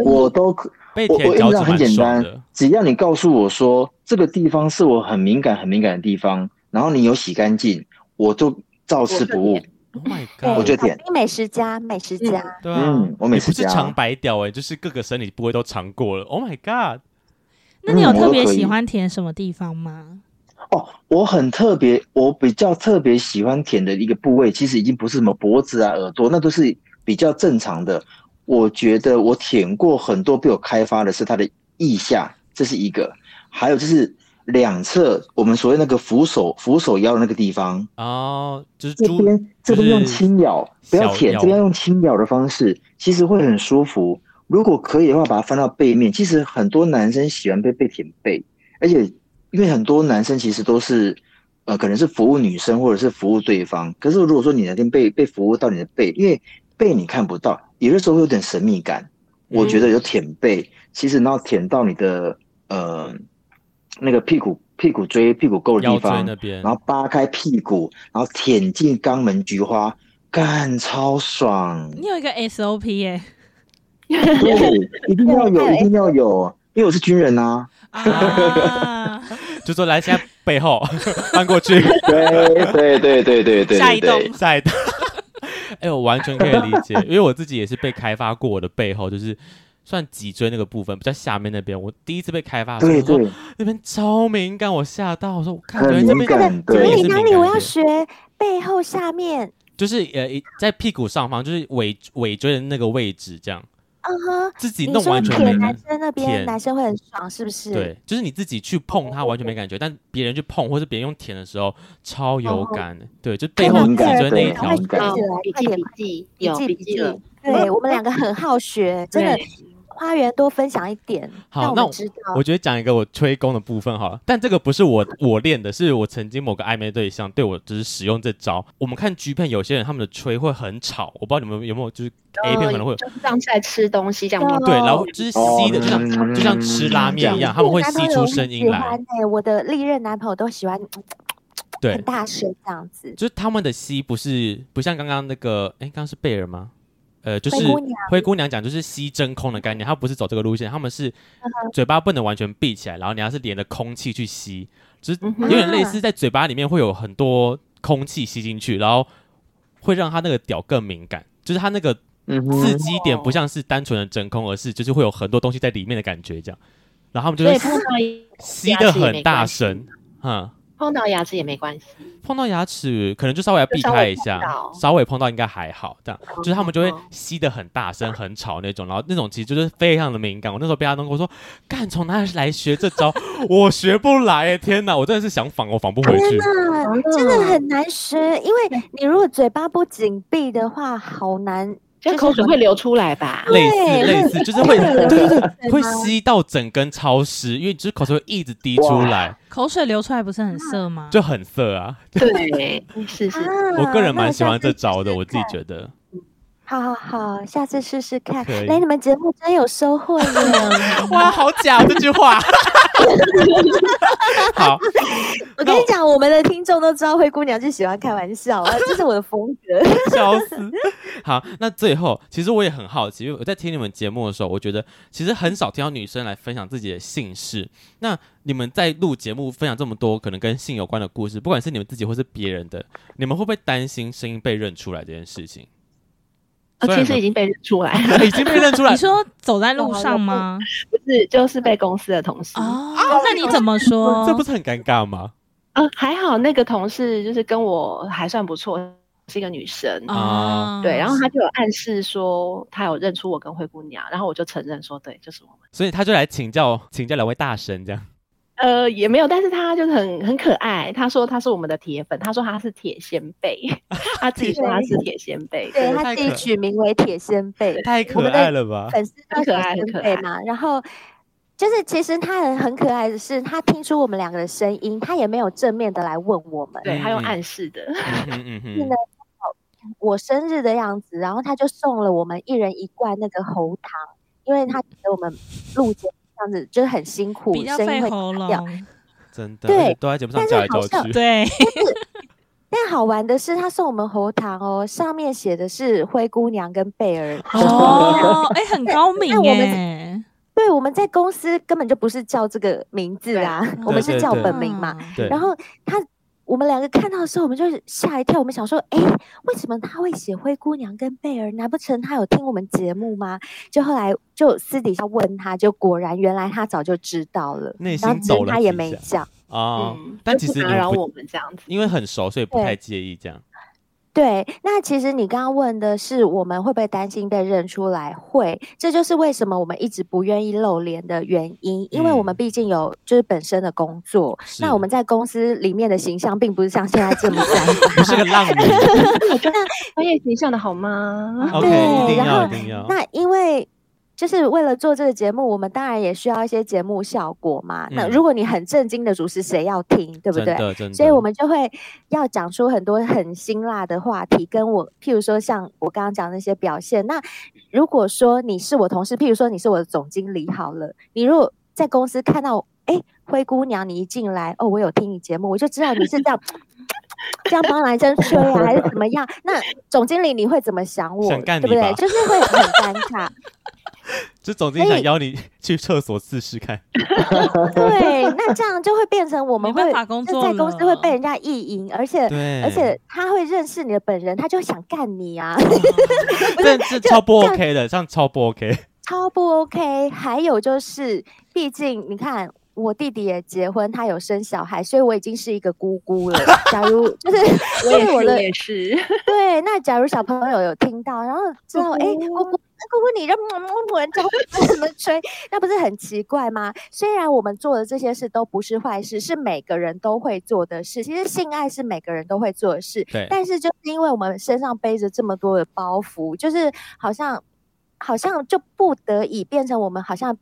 我都可。我我印象很简单，只要你告诉我说这个地方是我很敏感、很敏感的地方，然后你有洗干净，我就照吃不误。Oh my [laughs] god！我就舔。美食家，美食家。嗯对啊，嗯，我美食家。不是尝百屌哎，就是各个生理部位都尝过了。Oh my god！那你有特别喜欢舔什么地方吗？嗯、哦，我很特别，我比较特别喜欢舔的一个部位，其实已经不是什么脖子啊、耳朵，那都是比较正常的。我觉得我舔过很多被我开发的是它的腋下，这是一个；还有就是两侧我们所谓那个扶手扶手腰的那个地方哦，就是这边这边用轻咬，不要舔，这边用轻咬的方式，其实会很舒服。如果可以的话，把它翻到背面。其实很多男生喜欢被被舔背，而且因为很多男生其实都是呃，可能是服务女生或者是服务对方。可是如果说你那天被被服务到你的背，因为背你看不到，有的时候会有点神秘感。我觉得有舔背，其实然后舔到你的呃那个屁股、屁股椎、屁股沟的地方，然后扒开屁股，然后舔进肛门菊花，干超爽！你有一个 SOP 耶、欸？对，一定要有，[laughs] 一定要有，因为我是军人呐、啊。啊、[laughs] 就说来，现在背后 [laughs] 翻过去。对对对对对对。下一栋，下一栋。哎、欸，我完全可以理解，因为我自己也是被开发过，我的背后就是算脊椎那个部分，比较下面那边。我第一次被开发的时候，对对，那边超敏感，我吓到，我说我看觉这边哪里哪里，我要学背后下面，就是呃在屁股上方，就是尾尾椎的那个位置这样。嗯哼，自己弄完全没。男生那边男生会很爽，是不是？对，就是你自己去碰它完全没感觉，但别人去碰或是别人用舔的时候超有感。对，就背后脊椎那一条。笔记笔记有笔记了。对，我们两个很好学，真的。花园多分享一点，好，那我知道。我觉得讲一个我吹功的部分好了，但这个不是我我练的，是我曾经某个暧昧对象对我只是使用这招。我们看 G 片，有些人他们的吹会很吵，我不知道你们有没有就是 A 片可能会有，就像在吃东西这样。对，然后就是吸的，就像就像吃拉面一样，他们会吸出声音来。我的历任男朋友都喜欢，对，很大声这样子。就是他们的吸不是不像刚刚那个，哎，刚刚是贝尔吗？呃，就是灰姑娘。讲，就是吸真空的概念，她不是走这个路线，他们是嘴巴不能完全闭起来，然后你要是连着空气去吸，就是有点类似在嘴巴里面会有很多空气吸进去，然后会让他那个屌更敏感，就是他那个刺激点不像是单纯的真空，而是就是会有很多东西在里面的感觉这样，然后他们就会吸的很大声，哈。碰到牙齿也没关系，碰到牙齿可能就稍微要避开一下，稍微，稍微碰到应该还好。这样就是他们就会吸的很大声、很吵那种，然后那种其实就是非常的敏感。我那时候被他弄过，我说干从哪里来学这招？[laughs] 我学不来，天哪！我真的是想仿，我仿不回去。真的很难学，因为你如果嘴巴不紧闭的话，好难。就口水会流出来吧？类似类似，就是会对对对，会吸到整根超湿，因为就是口水会一直滴出来。口水流出来不是很涩吗？就很涩啊。[laughs] 对，是是。我个人蛮喜欢这招的，我自己觉得。好好好，下次试试看。来，你们节目真有收获呢。[laughs] 哇，好假这句话。[laughs] [laughs] 好，[laughs] 我跟你讲，我们的听众都知道灰姑娘就喜欢开玩笑啊，这是我的风格。[laughs] 笑死。好，那最后其实我也很好奇，因为我在听你们节目的时候，我觉得其实很少听到女生来分享自己的姓氏。那你们在录节目分享这么多可能跟性有关的故事，不管是你们自己或是别人的，你们会不会担心声音被认出来这件事情？其实已经被认出来了，[laughs] 已经被认出来。你说走在路上吗？不是，就是被公司的同事。哦，那你怎么说？这不是很尴尬吗？呃，还好那个同事就是跟我还算不错，是一个女生啊。对，然后他就有暗示说他有认出我跟灰姑娘，然后我就承认说对，就是我们。所以他就来请教请教两位大神这样。呃，也没有，但是他就是很很可爱。他说他是我们的铁粉，他说他是铁仙贝，[laughs] 他自己说他是铁仙贝，对，他自己取名为铁仙贝，太可爱了吧？粉丝太可爱，很可爱嘛。然后就是其实他很很可爱的是，他听出我们两个的声音，他也没有正面的来问我们，对他用暗示的。[laughs] 是呢，我生日的样子，然后他就送了我们一人一罐那个喉糖，因为他觉得我们录节。这样子就是很辛苦，比较费喉咙，真的。对，都在节目上叫来叫去。对，但好玩的是，他送我们喉糖哦，上面写的是灰姑娘跟贝尔哦，[laughs] 哎，很高明耶。对，我们在公司根本就不是叫这个名字啊，我们是叫本名嘛。然后他。我们两个看到的时候，我们就吓一跳。我们想说，哎，为什么他会写灰姑娘跟贝儿？难不成他有听我们节目吗？就后来就私底下问他，就果然原来他早就知道了，内心走了，他也没讲啊。但其实打扰我们这样子，因为很熟，所以不太介意这样。对，那其实你刚刚问的是我们会不会担心被认出来？会，这就是为什么我们一直不愿意露脸的原因，因为我们毕竟有就是本身的工作，嗯、那我们在公司里面的形象并不是像现在这么 [laughs] 三不是个浪女，我觉得专业形象的好吗？对，一定要，一定要。那因为。就是为了做这个节目，我们当然也需要一些节目效果嘛。嗯、那如果你很正经的主持，谁要听，对不对？所以我们就会要讲出很多很辛辣的话题，跟我，譬如说像我刚刚讲的那些表现。那如果说你是我同事，譬如说你是我的总经理，好了，你如果在公司看到，哎，灰姑娘，你一进来，哦，我有听你节目，我就知道你是这样。这样帮男生吹啊，还是怎么样？那总经理你会怎么想我？想干你对不对？就是会很尴尬。[laughs] 就总经理想邀你去厕所试试看。[laughs] 对，那这样就会变成我们会在公司会被人家意淫，而且对而且他会认识你的本人，他就想干你啊。[laughs] 这这超不 OK 的，这样超不 OK。超不 OK。还有就是，毕竟你看。我弟弟也结婚，他有生小孩，所以我已经是一个姑姑了。假如就是，[laughs] 我也是，我也是。[laughs] 对，那假如小朋友有听到，然后知道，哎，姑姑，姑姑，你这么么人家怎么吹？那不是很奇怪吗？虽然我们做的这些事都不是坏事，是每个人都会做的事。其实性爱是每个人都会做的事，对。但是就是因为我们身上背着这么多的包袱，就是好像好像就不得已变成我们好像。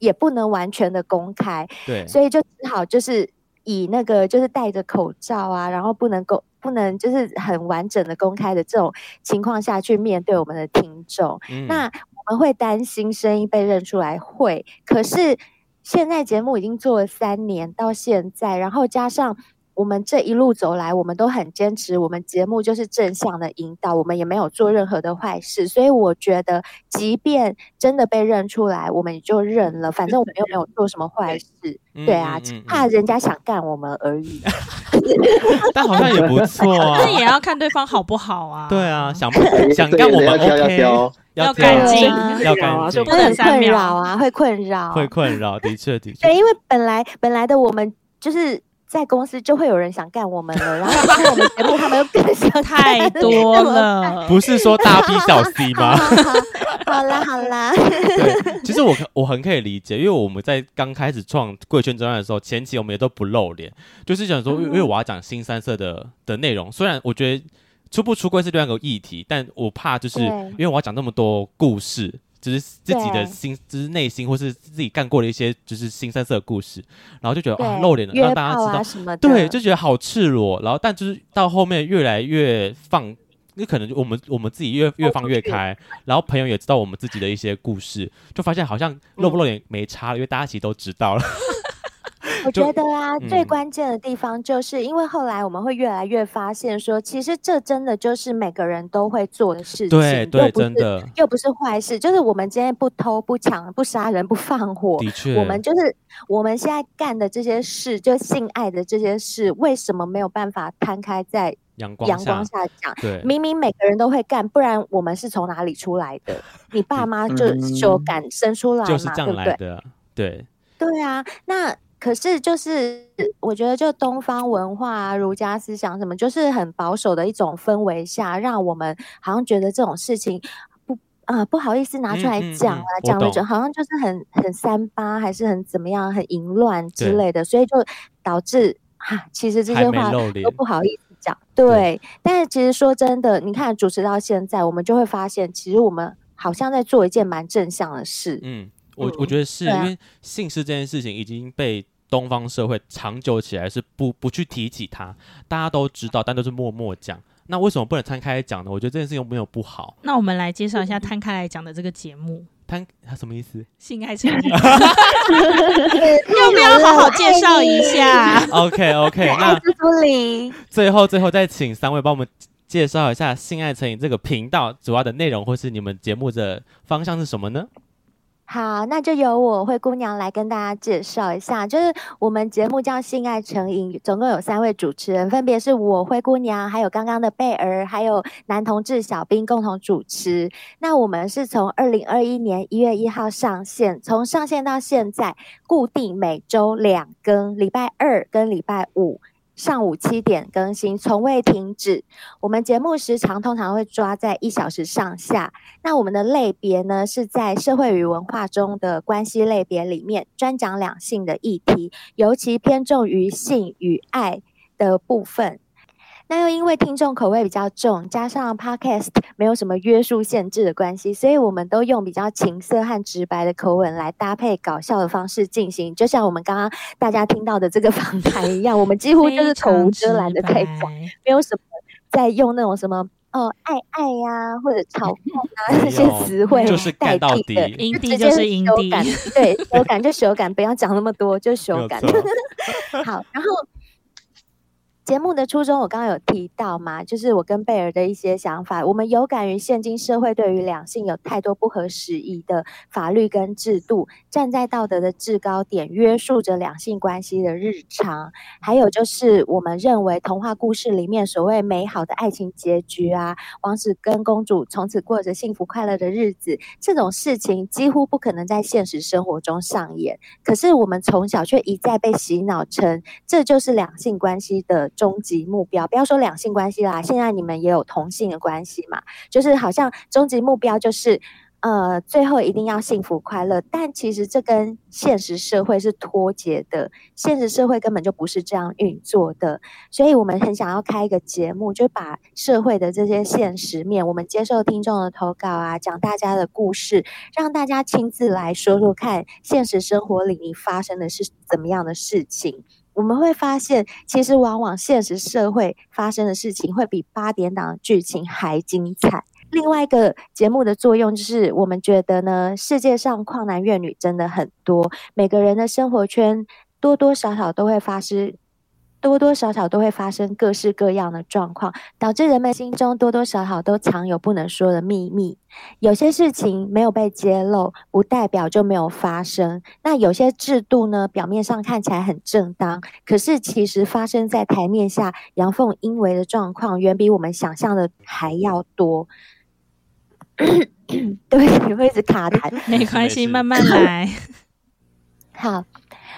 也不能完全的公开，对，所以就只好就是以那个就是戴着口罩啊，然后不能够不能就是很完整的公开的这种情况下去面对我们的听众。嗯、那我们会担心声音被认出来，会。可是现在节目已经做了三年到现在，然后加上。我们这一路走来，我们都很坚持，我们节目就是正向的引导，我们也没有做任何的坏事，所以我觉得，即便真的被认出来，我们也就认了，反正我们又没有做什么坏事，对啊，只怕人家想干我们而已。[laughs] 但好像也不错啊，那也要看对方好不好啊。对啊，想想干我们 OK，要干净，要干净，会很困扰啊，会困扰，会困扰，的确的确。对，因为本来本来的我们就是。在公司就会有人想干我们了，然后包括我们节目，他们又更想太多了。不是说大 B 小 C 吗？[laughs] 好，啦好啦。对，其实我我很可以理解，因为我们在刚开始创贵圈真乱的时候，前期我们也都不露脸，就是想说，因为我要讲新三色的的内容。虽然我觉得出不出柜是另外一个议题，但我怕就是因为我要讲那么多故事。就是自己的心，就是内心，或是自己干过的一些，就是新三色的故事，然后就觉得啊露脸了，让大家知道对，就觉得好赤裸。然后，但就是到后面越来越放，那可能我们我们自己越越放越开，然后朋友也知道我们自己的一些故事，就发现好像露不露脸没差了，因为大家其实都知道了。我觉得啊，嗯、最关键的地方就是因为后来我们会越来越发现说，其实这真的就是每个人都会做的事情，对对，真的又不是坏事。就是我们今天不偷不抢不杀人不放火，的确，我们就是我们现在干的这些事，就性爱的这些事，为什么没有办法摊开在阳光阳光下讲？对，明明每个人都会干，不然我们是从哪里出来的？你爸妈就就敢生出来嘛？就是这样来的，对不对？对对啊，那。可是，就是我觉得，就东方文化啊、儒家思想什么，就是很保守的一种氛围下，让我们好像觉得这种事情不啊、呃、不好意思拿出来讲啊，讲的就好像就是很很三八，还是很怎么样，很淫乱之类的，所以就导致哈，其实这些话都不好意思讲。对，对，但是其实说真的，你看主持到现在，我们就会发现，其实我们好像在做一件蛮正向的事。嗯。我我觉得是、嗯、因为姓氏这件事情已经被东方社会长久起来是不不去提起它，大家都知道，但都是默默讲。那为什么不能摊开来讲呢？我觉得这件事情又没有不好。那我们来介绍一下摊开来讲的这个节目。摊它什么意思？性爱成瘾。[laughs] 要不要好好介绍一下？OK OK，那最后最后再请三位帮我们介绍一下性爱成瘾这个频道主要的内容，或是你们节目的方向是什么呢？好，那就由我灰姑娘来跟大家介绍一下，就是我们节目叫《性爱成瘾》，总共有三位主持人，分别是我灰姑娘，还有刚刚的贝儿，还有男同志小兵共同主持。那我们是从二零二一年一月一号上线，从上线到现在，固定每周两更，礼拜二跟礼拜五。上午七点更新，从未停止。我们节目时长通常会抓在一小时上下。那我们的类别呢，是在社会与文化中的关系类别里面，专讲两性的议题，尤其偏重于性与爱的部分。那又因为听众口味比较重，加上 Podcast [laughs] 没有什么约束限制的关系，所以我们都用比较情色和直白的口吻来搭配搞笑的方式进行。就像我们刚刚大家听到的这个访谈一样，我们几乎就是口无遮拦的在讲，没有什么在用那种什么哦爱爱呀、啊、或者嘲讽啊 [laughs] 这些词汇代替的，阴蒂就是阴蒂，对，手感就手感，不要讲那么多，就手感。[laughs] 好，然后。节目的初衷，我刚刚有提到嘛，就是我跟贝尔的一些想法。我们有感于现今社会对于两性有太多不合时宜的法律跟制度，站在道德的制高点约束着两性关系的日常。还有就是，我们认为童话故事里面所谓美好的爱情结局啊，王子跟公主从此过着幸福快乐的日子，这种事情几乎不可能在现实生活中上演。可是我们从小却一再被洗脑成，这就是两性关系的终极目标，不要说两性关系啦，现在你们也有同性的关系嘛，就是好像终极目标就是，呃，最后一定要幸福快乐，但其实这跟现实社会是脱节的，现实社会根本就不是这样运作的，所以我们很想要开一个节目，就把社会的这些现实面，我们接受听众的投稿啊，讲大家的故事，让大家亲自来说说看，现实生活里你发生的是怎么样的事情。我们会发现，其实往往现实社会发生的事情会比八点档剧情还精彩。另外一个节目的作用就是，我们觉得呢，世界上旷男怨女真的很多，每个人的生活圈多多少少都会发生。多多少少都会发生各式各样的状况，导致人们心中多多少少都藏有不能说的秘密。有些事情没有被揭露，不代表就没有发生。那有些制度呢，表面上看起来很正当，可是其实发生在台面下阳奉阴违的状况，远比我们想象的还要多。[coughs] 对，你会一直卡痰，[laughs] 没关系，慢慢来。[laughs] 好。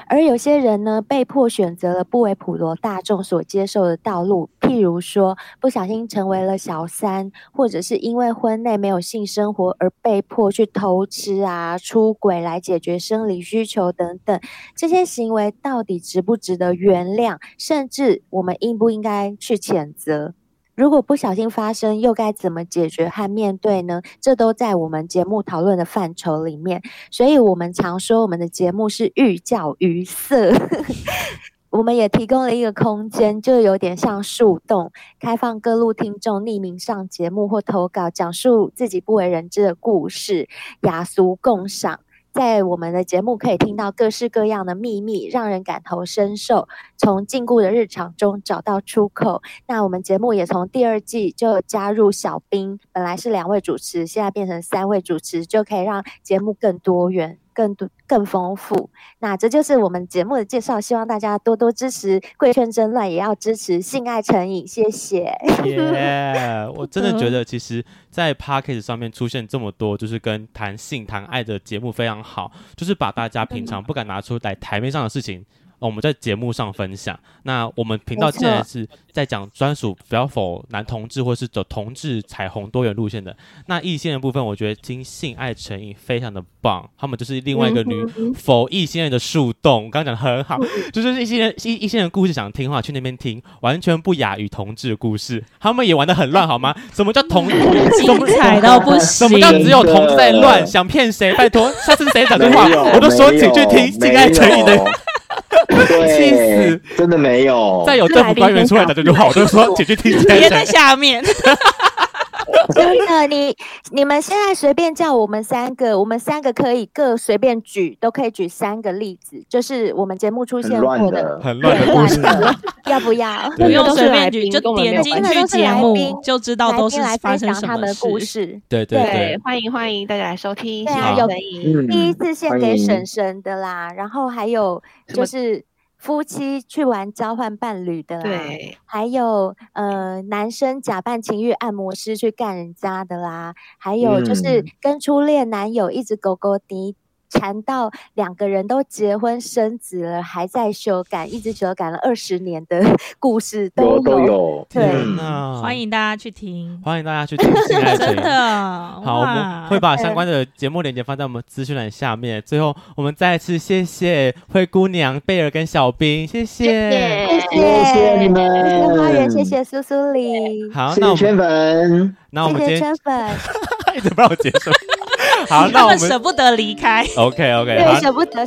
而有些人呢，被迫选择了不为普罗大众所接受的道路，譬如说不小心成为了小三，或者是因为婚内没有性生活而被迫去偷吃啊、出轨来解决生理需求等等。这些行为到底值不值得原谅？甚至我们应不应该去谴责？如果不小心发生，又该怎么解决和面对呢？这都在我们节目讨论的范畴里面。所以，我们常说我们的节目是寓教于色。[laughs] 我们也提供了一个空间，就有点像树洞，开放各路听众匿名上节目或投稿，讲述自己不为人知的故事，雅俗共赏。在我们的节目可以听到各式各样的秘密，让人感同身受，从禁锢的日常中找到出口。那我们节目也从第二季就加入小兵，本来是两位主持，现在变成三位主持，就可以让节目更多元。更多更丰富，那这就是我们节目的介绍，希望大家多多支持《贵圈真乱》，也要支持性爱成瘾，谢谢。耶！[laughs] 我真的觉得，其实，在 p a c k a g e 上面出现这么多，就是跟谈性谈爱的节目非常好，就是把大家平常不敢拿出来台面上的事情。我们在节目上分享。那我们频道既然是在讲专属不要否男同志或是走同志彩虹多元路线的，那异性的部分，我觉得听性爱成瘾非常的棒。他们就是另外一个女否异性恋的树洞，刚刚讲的很好，[laughs] 就是一些人一一些人故事想听的话，去那边听，完全不亚于同志的故事。他们也玩的很乱，好吗？什么叫同？精彩到不行。什么叫只有同志在乱？想骗谁？拜托，下次谁讲这话，我都说请去听性爱成瘾的。[laughs] 气死！真的没有。再有政府官员出来的这句话，我就说解决题。别在下面。[laughs] 真的，你你们现在随便叫我们三个，我们三个可以各随便举，都可以举三个例子，就是我们节目出现过的很乱的故事，要不要？不用随便举，就点进去节目就知道都是发生什么他们的故事。对对对，欢迎欢迎大家来收听。对啊，有第一次献给婶婶的啦，然后还有就是。夫妻去玩交换伴侣的啦，对，还有呃男生假扮情欲按摩师去干人家的啦，还有就是跟初恋男友一直勾勾滴，缠到两个人都结婚生子了，还在修改，一直修改了二十年的 [laughs] 故事都有。都有。对，欢迎大家去听，欢迎大家去听。[laughs] 真的，好，我们会把相关的节目链接放在我们资讯栏下面。最后，我们再次谢谢灰姑娘、贝尔跟小兵，谢谢，谢谢，谢谢你们，谢谢花园，谢谢苏苏里，好，谢谢圈粉，那我们今天圈粉，[laughs] 一直不让我结束。好，[laughs] 那我们舍不得离开。OK OK，对，舍不得。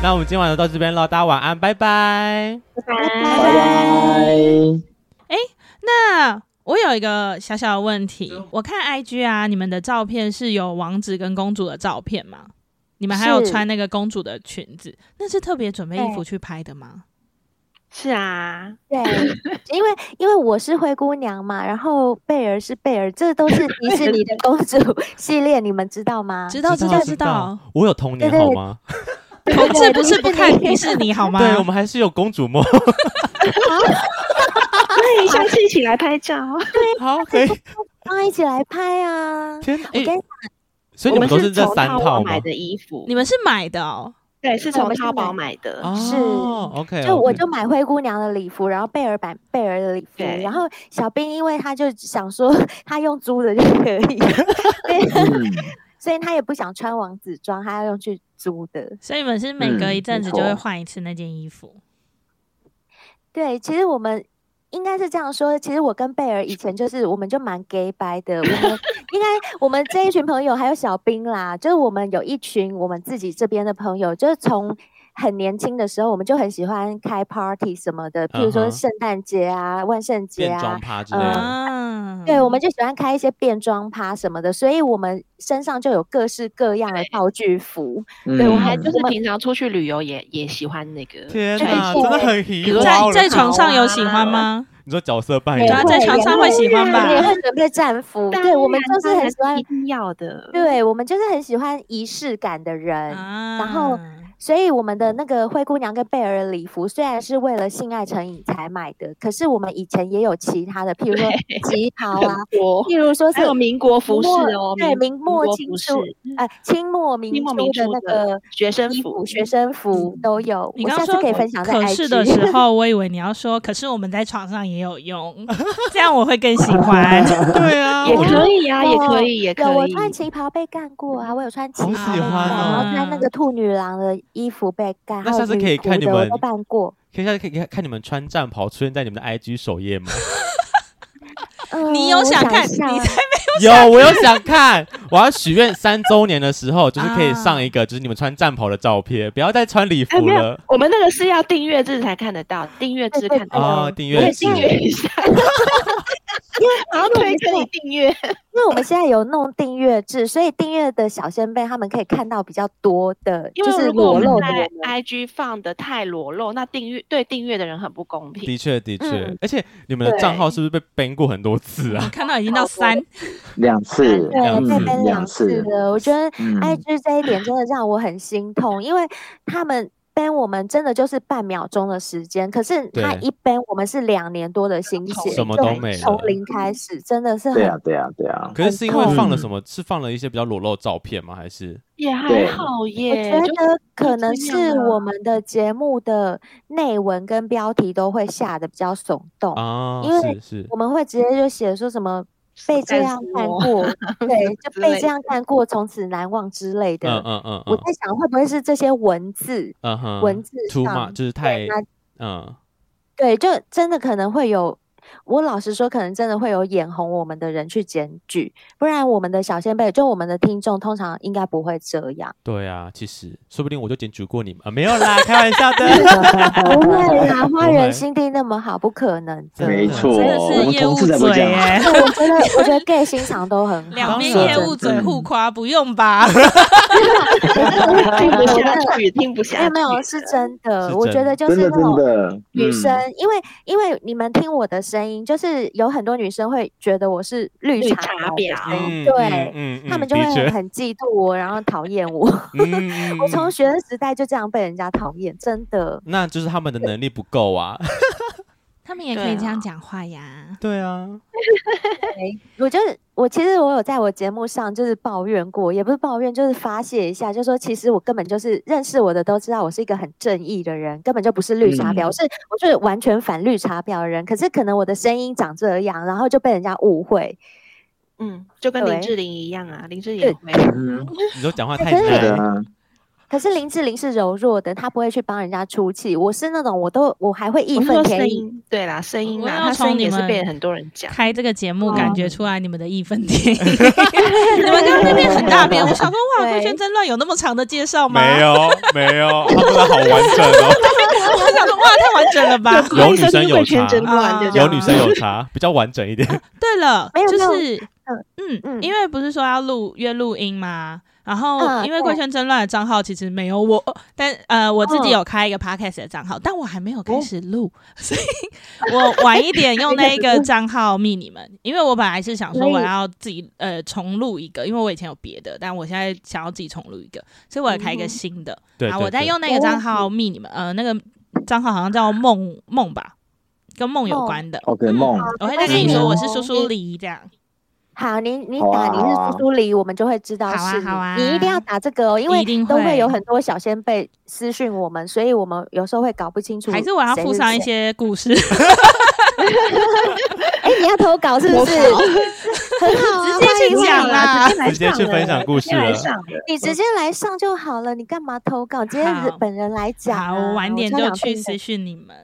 那我们今晚就到这边了，大家晚安，拜拜，拜拜，拜拜。哎，那我有一个小小的问题，我看 IG 啊，你们的照片是有王子跟公主的照片吗？你们还有穿那个公主的裙子，是那是特别准备衣服去拍的吗？是啊，对，因为因为我是灰姑娘嘛，然后贝儿是贝儿，这都是 [laughs] 迪士尼的公主系列，你们知道吗？知道，知道，知道。我有童年好吗？同志不是不看迪士尼好吗？对，我们还是有公主梦。那你下次一起来拍照。对，好，可以。那一起来拍啊！天，我跟你讲，所以你们都是这三套买的衣服，你们是买的哦？对，是从淘宝买的。是，OK。就我就买灰姑娘的礼服，然后贝尔版贝尔的礼服，然后小兵因为他就想说他用租的就可以。所以他也不想穿王子装，他要用去租的。所以你们是每隔一阵子就会换一次那件衣服。嗯、对，其实我们应该是这样说。其实我跟贝尔以前就是，我们就蛮 gay 白的。我们 [laughs] 应该我们这一群朋友还有小兵啦，就是我们有一群我们自己这边的朋友，就是从。很年轻的时候，我们就很喜欢开 party 什么的，譬如说圣诞节啊、uh huh. 万圣节啊，嗯，对，我们就喜欢开一些变装趴什么的，所以我们身上就有各式各样的道具服。对，对我们还就是平常出去旅游也也喜欢那个。天哪，真的很喜欢。在在床上有喜欢吗？你说角色扮演，在床上会喜欢吧？也会准备战服。对，我们就是很喜欢，一定要的。对，我们就是很喜欢仪式感的人，然后。所以我们的那个灰姑娘跟贝尔的礼服虽然是为了性爱成瘾才买的，可是我们以前也有其他的，譬如说 [laughs] 旗袍啊，譬如说是还有民国服饰哦，对，明末清初，呃，清末民初的那个学生服，学生服都有。你刚刚说可以分享在 IG 可是的时候，[laughs] 我以为你要说，可是我们在床上也有用，这样我会更喜欢。[laughs] 对啊，也可以啊，也可以，也可以。有我穿旗袍被干过啊，我有穿旗袍，然后穿那个兔女郎的。衣服被干，那下次可以看你们都办过。可以下次可以看看你们穿战袍出现在你们的 IG 首页吗？你有想看？你才没有。有，我有想看。我要许愿三周年的时候，就是可以上一个，就是你们穿战袍的照片，不要再穿礼服了。我们那个是要订阅制才看得到，订阅制看得到。哦，订阅制。订阅一下。[laughs] 因为然后推给你订阅，[laughs] 因为我们现在有弄订阅制，所以订阅的小仙贝他们可以看到比较多的，就是裸露的。IG 放的太裸露，那订阅对订阅的人很不公平。的确，的确，而且你们的账号是不是被 ban 过很多次啊？看到已经到三两次，对，被 ban 两次了。我觉得 IG 这一点真的让我很心痛，因为他们。Ban 我们真的就是半秒钟的时间，可是他一 ban 我们是两年多的心血，什么都没了，从零开始，真的是很对啊对啊对啊。可是是因为放了什么？是放了一些比较裸露照片吗？还是也还好耶？我觉得可能是我们的节目的内文跟标题都会下的比较耸动啊，因为我们会直接就写说什么。被这样看过，[laughs] 对，就被这样看过，从此难忘之类的。嗯嗯嗯。我在想，会不会是这些文字？嗯哼。文字上就是太嗯。对，就真的可能会有我老实说，可能真的会有眼红我们的人去检举，不然我们的小先辈，就我们的听众，通常应该不会这样。对啊，其实说不定我就检举过你们啊，没有啦，开玩笑的，[laughs] 不会啦，[laughs] 花园心地那么好，不可能，没错，真的是业务嘴耶。[laughs] 我觉得，我觉得 gay 心肠都很好，两边业务嘴互夸，不用吧？听不下去，听不下去，没有，是真的，我觉得就是那种女生，因为因为你们听我的声音，就是有很多女生会觉得我是绿茶婊，对，他们就会很嫉妒我，然后讨厌我。[laughs] 我从学生时代就这样被人家讨厌，真的。那就是他们的能力不够啊。他们也可以这样讲话呀。对啊，[laughs] 我就是我，其实我有在我节目上就是抱怨过，也不是抱怨，就是发泄一下，就是说其实我根本就是认识我的都知道我是一个很正义的人，根本就不是绿茶婊，我是我是完全反绿茶婊的人。可是可能我的声音长这样，然后就被人家误会。嗯，就跟林志玲一样啊，林志玲，[laughs] 你都讲话太难。可是林志玲是柔弱的，她不会去帮人家出气。我是那种，我都我还会义愤填膺。对啦，声音啦，她声音也是被很多人讲。开这个节目，感觉出来你们的义愤填膺。[laughs] 你们刚刚那边很大篇，我想说哇，贵圈真乱有那么长的介绍吗？没有，没有，他们好完整哦。[laughs] 我想说哇，太完整了吧？有女生有差，有女生有 [laughs] 茶，比较完整一点。对了，就是嗯嗯，因为不是说要录约录音吗？然后，因为贵圈争乱的账号其实没有我，但呃，我自己有开一个 podcast 的账号，但我还没有开始录，所以我晚一点用那个 [laughs] 账号密你们，因为我本来是想说我要自己呃重录一个，因为我以前有别的，但我现在想要自己重录一个，所以我要开一个新的，然后我再用那个账号密你们，呃，那个账号好像叫梦梦吧，跟梦有关的，OK 梦，我会再跟你说我是苏苏黎这样。好，你你打你是苏苏黎，我们就会知道是。好啊，你一定要打这个哦，因为都会有很多小仙贝私讯我们，所以我们有时候会搞不清楚。还是我要附上一些故事？[laughs] 哎，你要投稿是不是？[laughs] 很好，直接去讲啦，直接去分享故事了。你直接来上就好了，你干嘛投稿？直接本人来讲。好，我晚点就去私讯你们。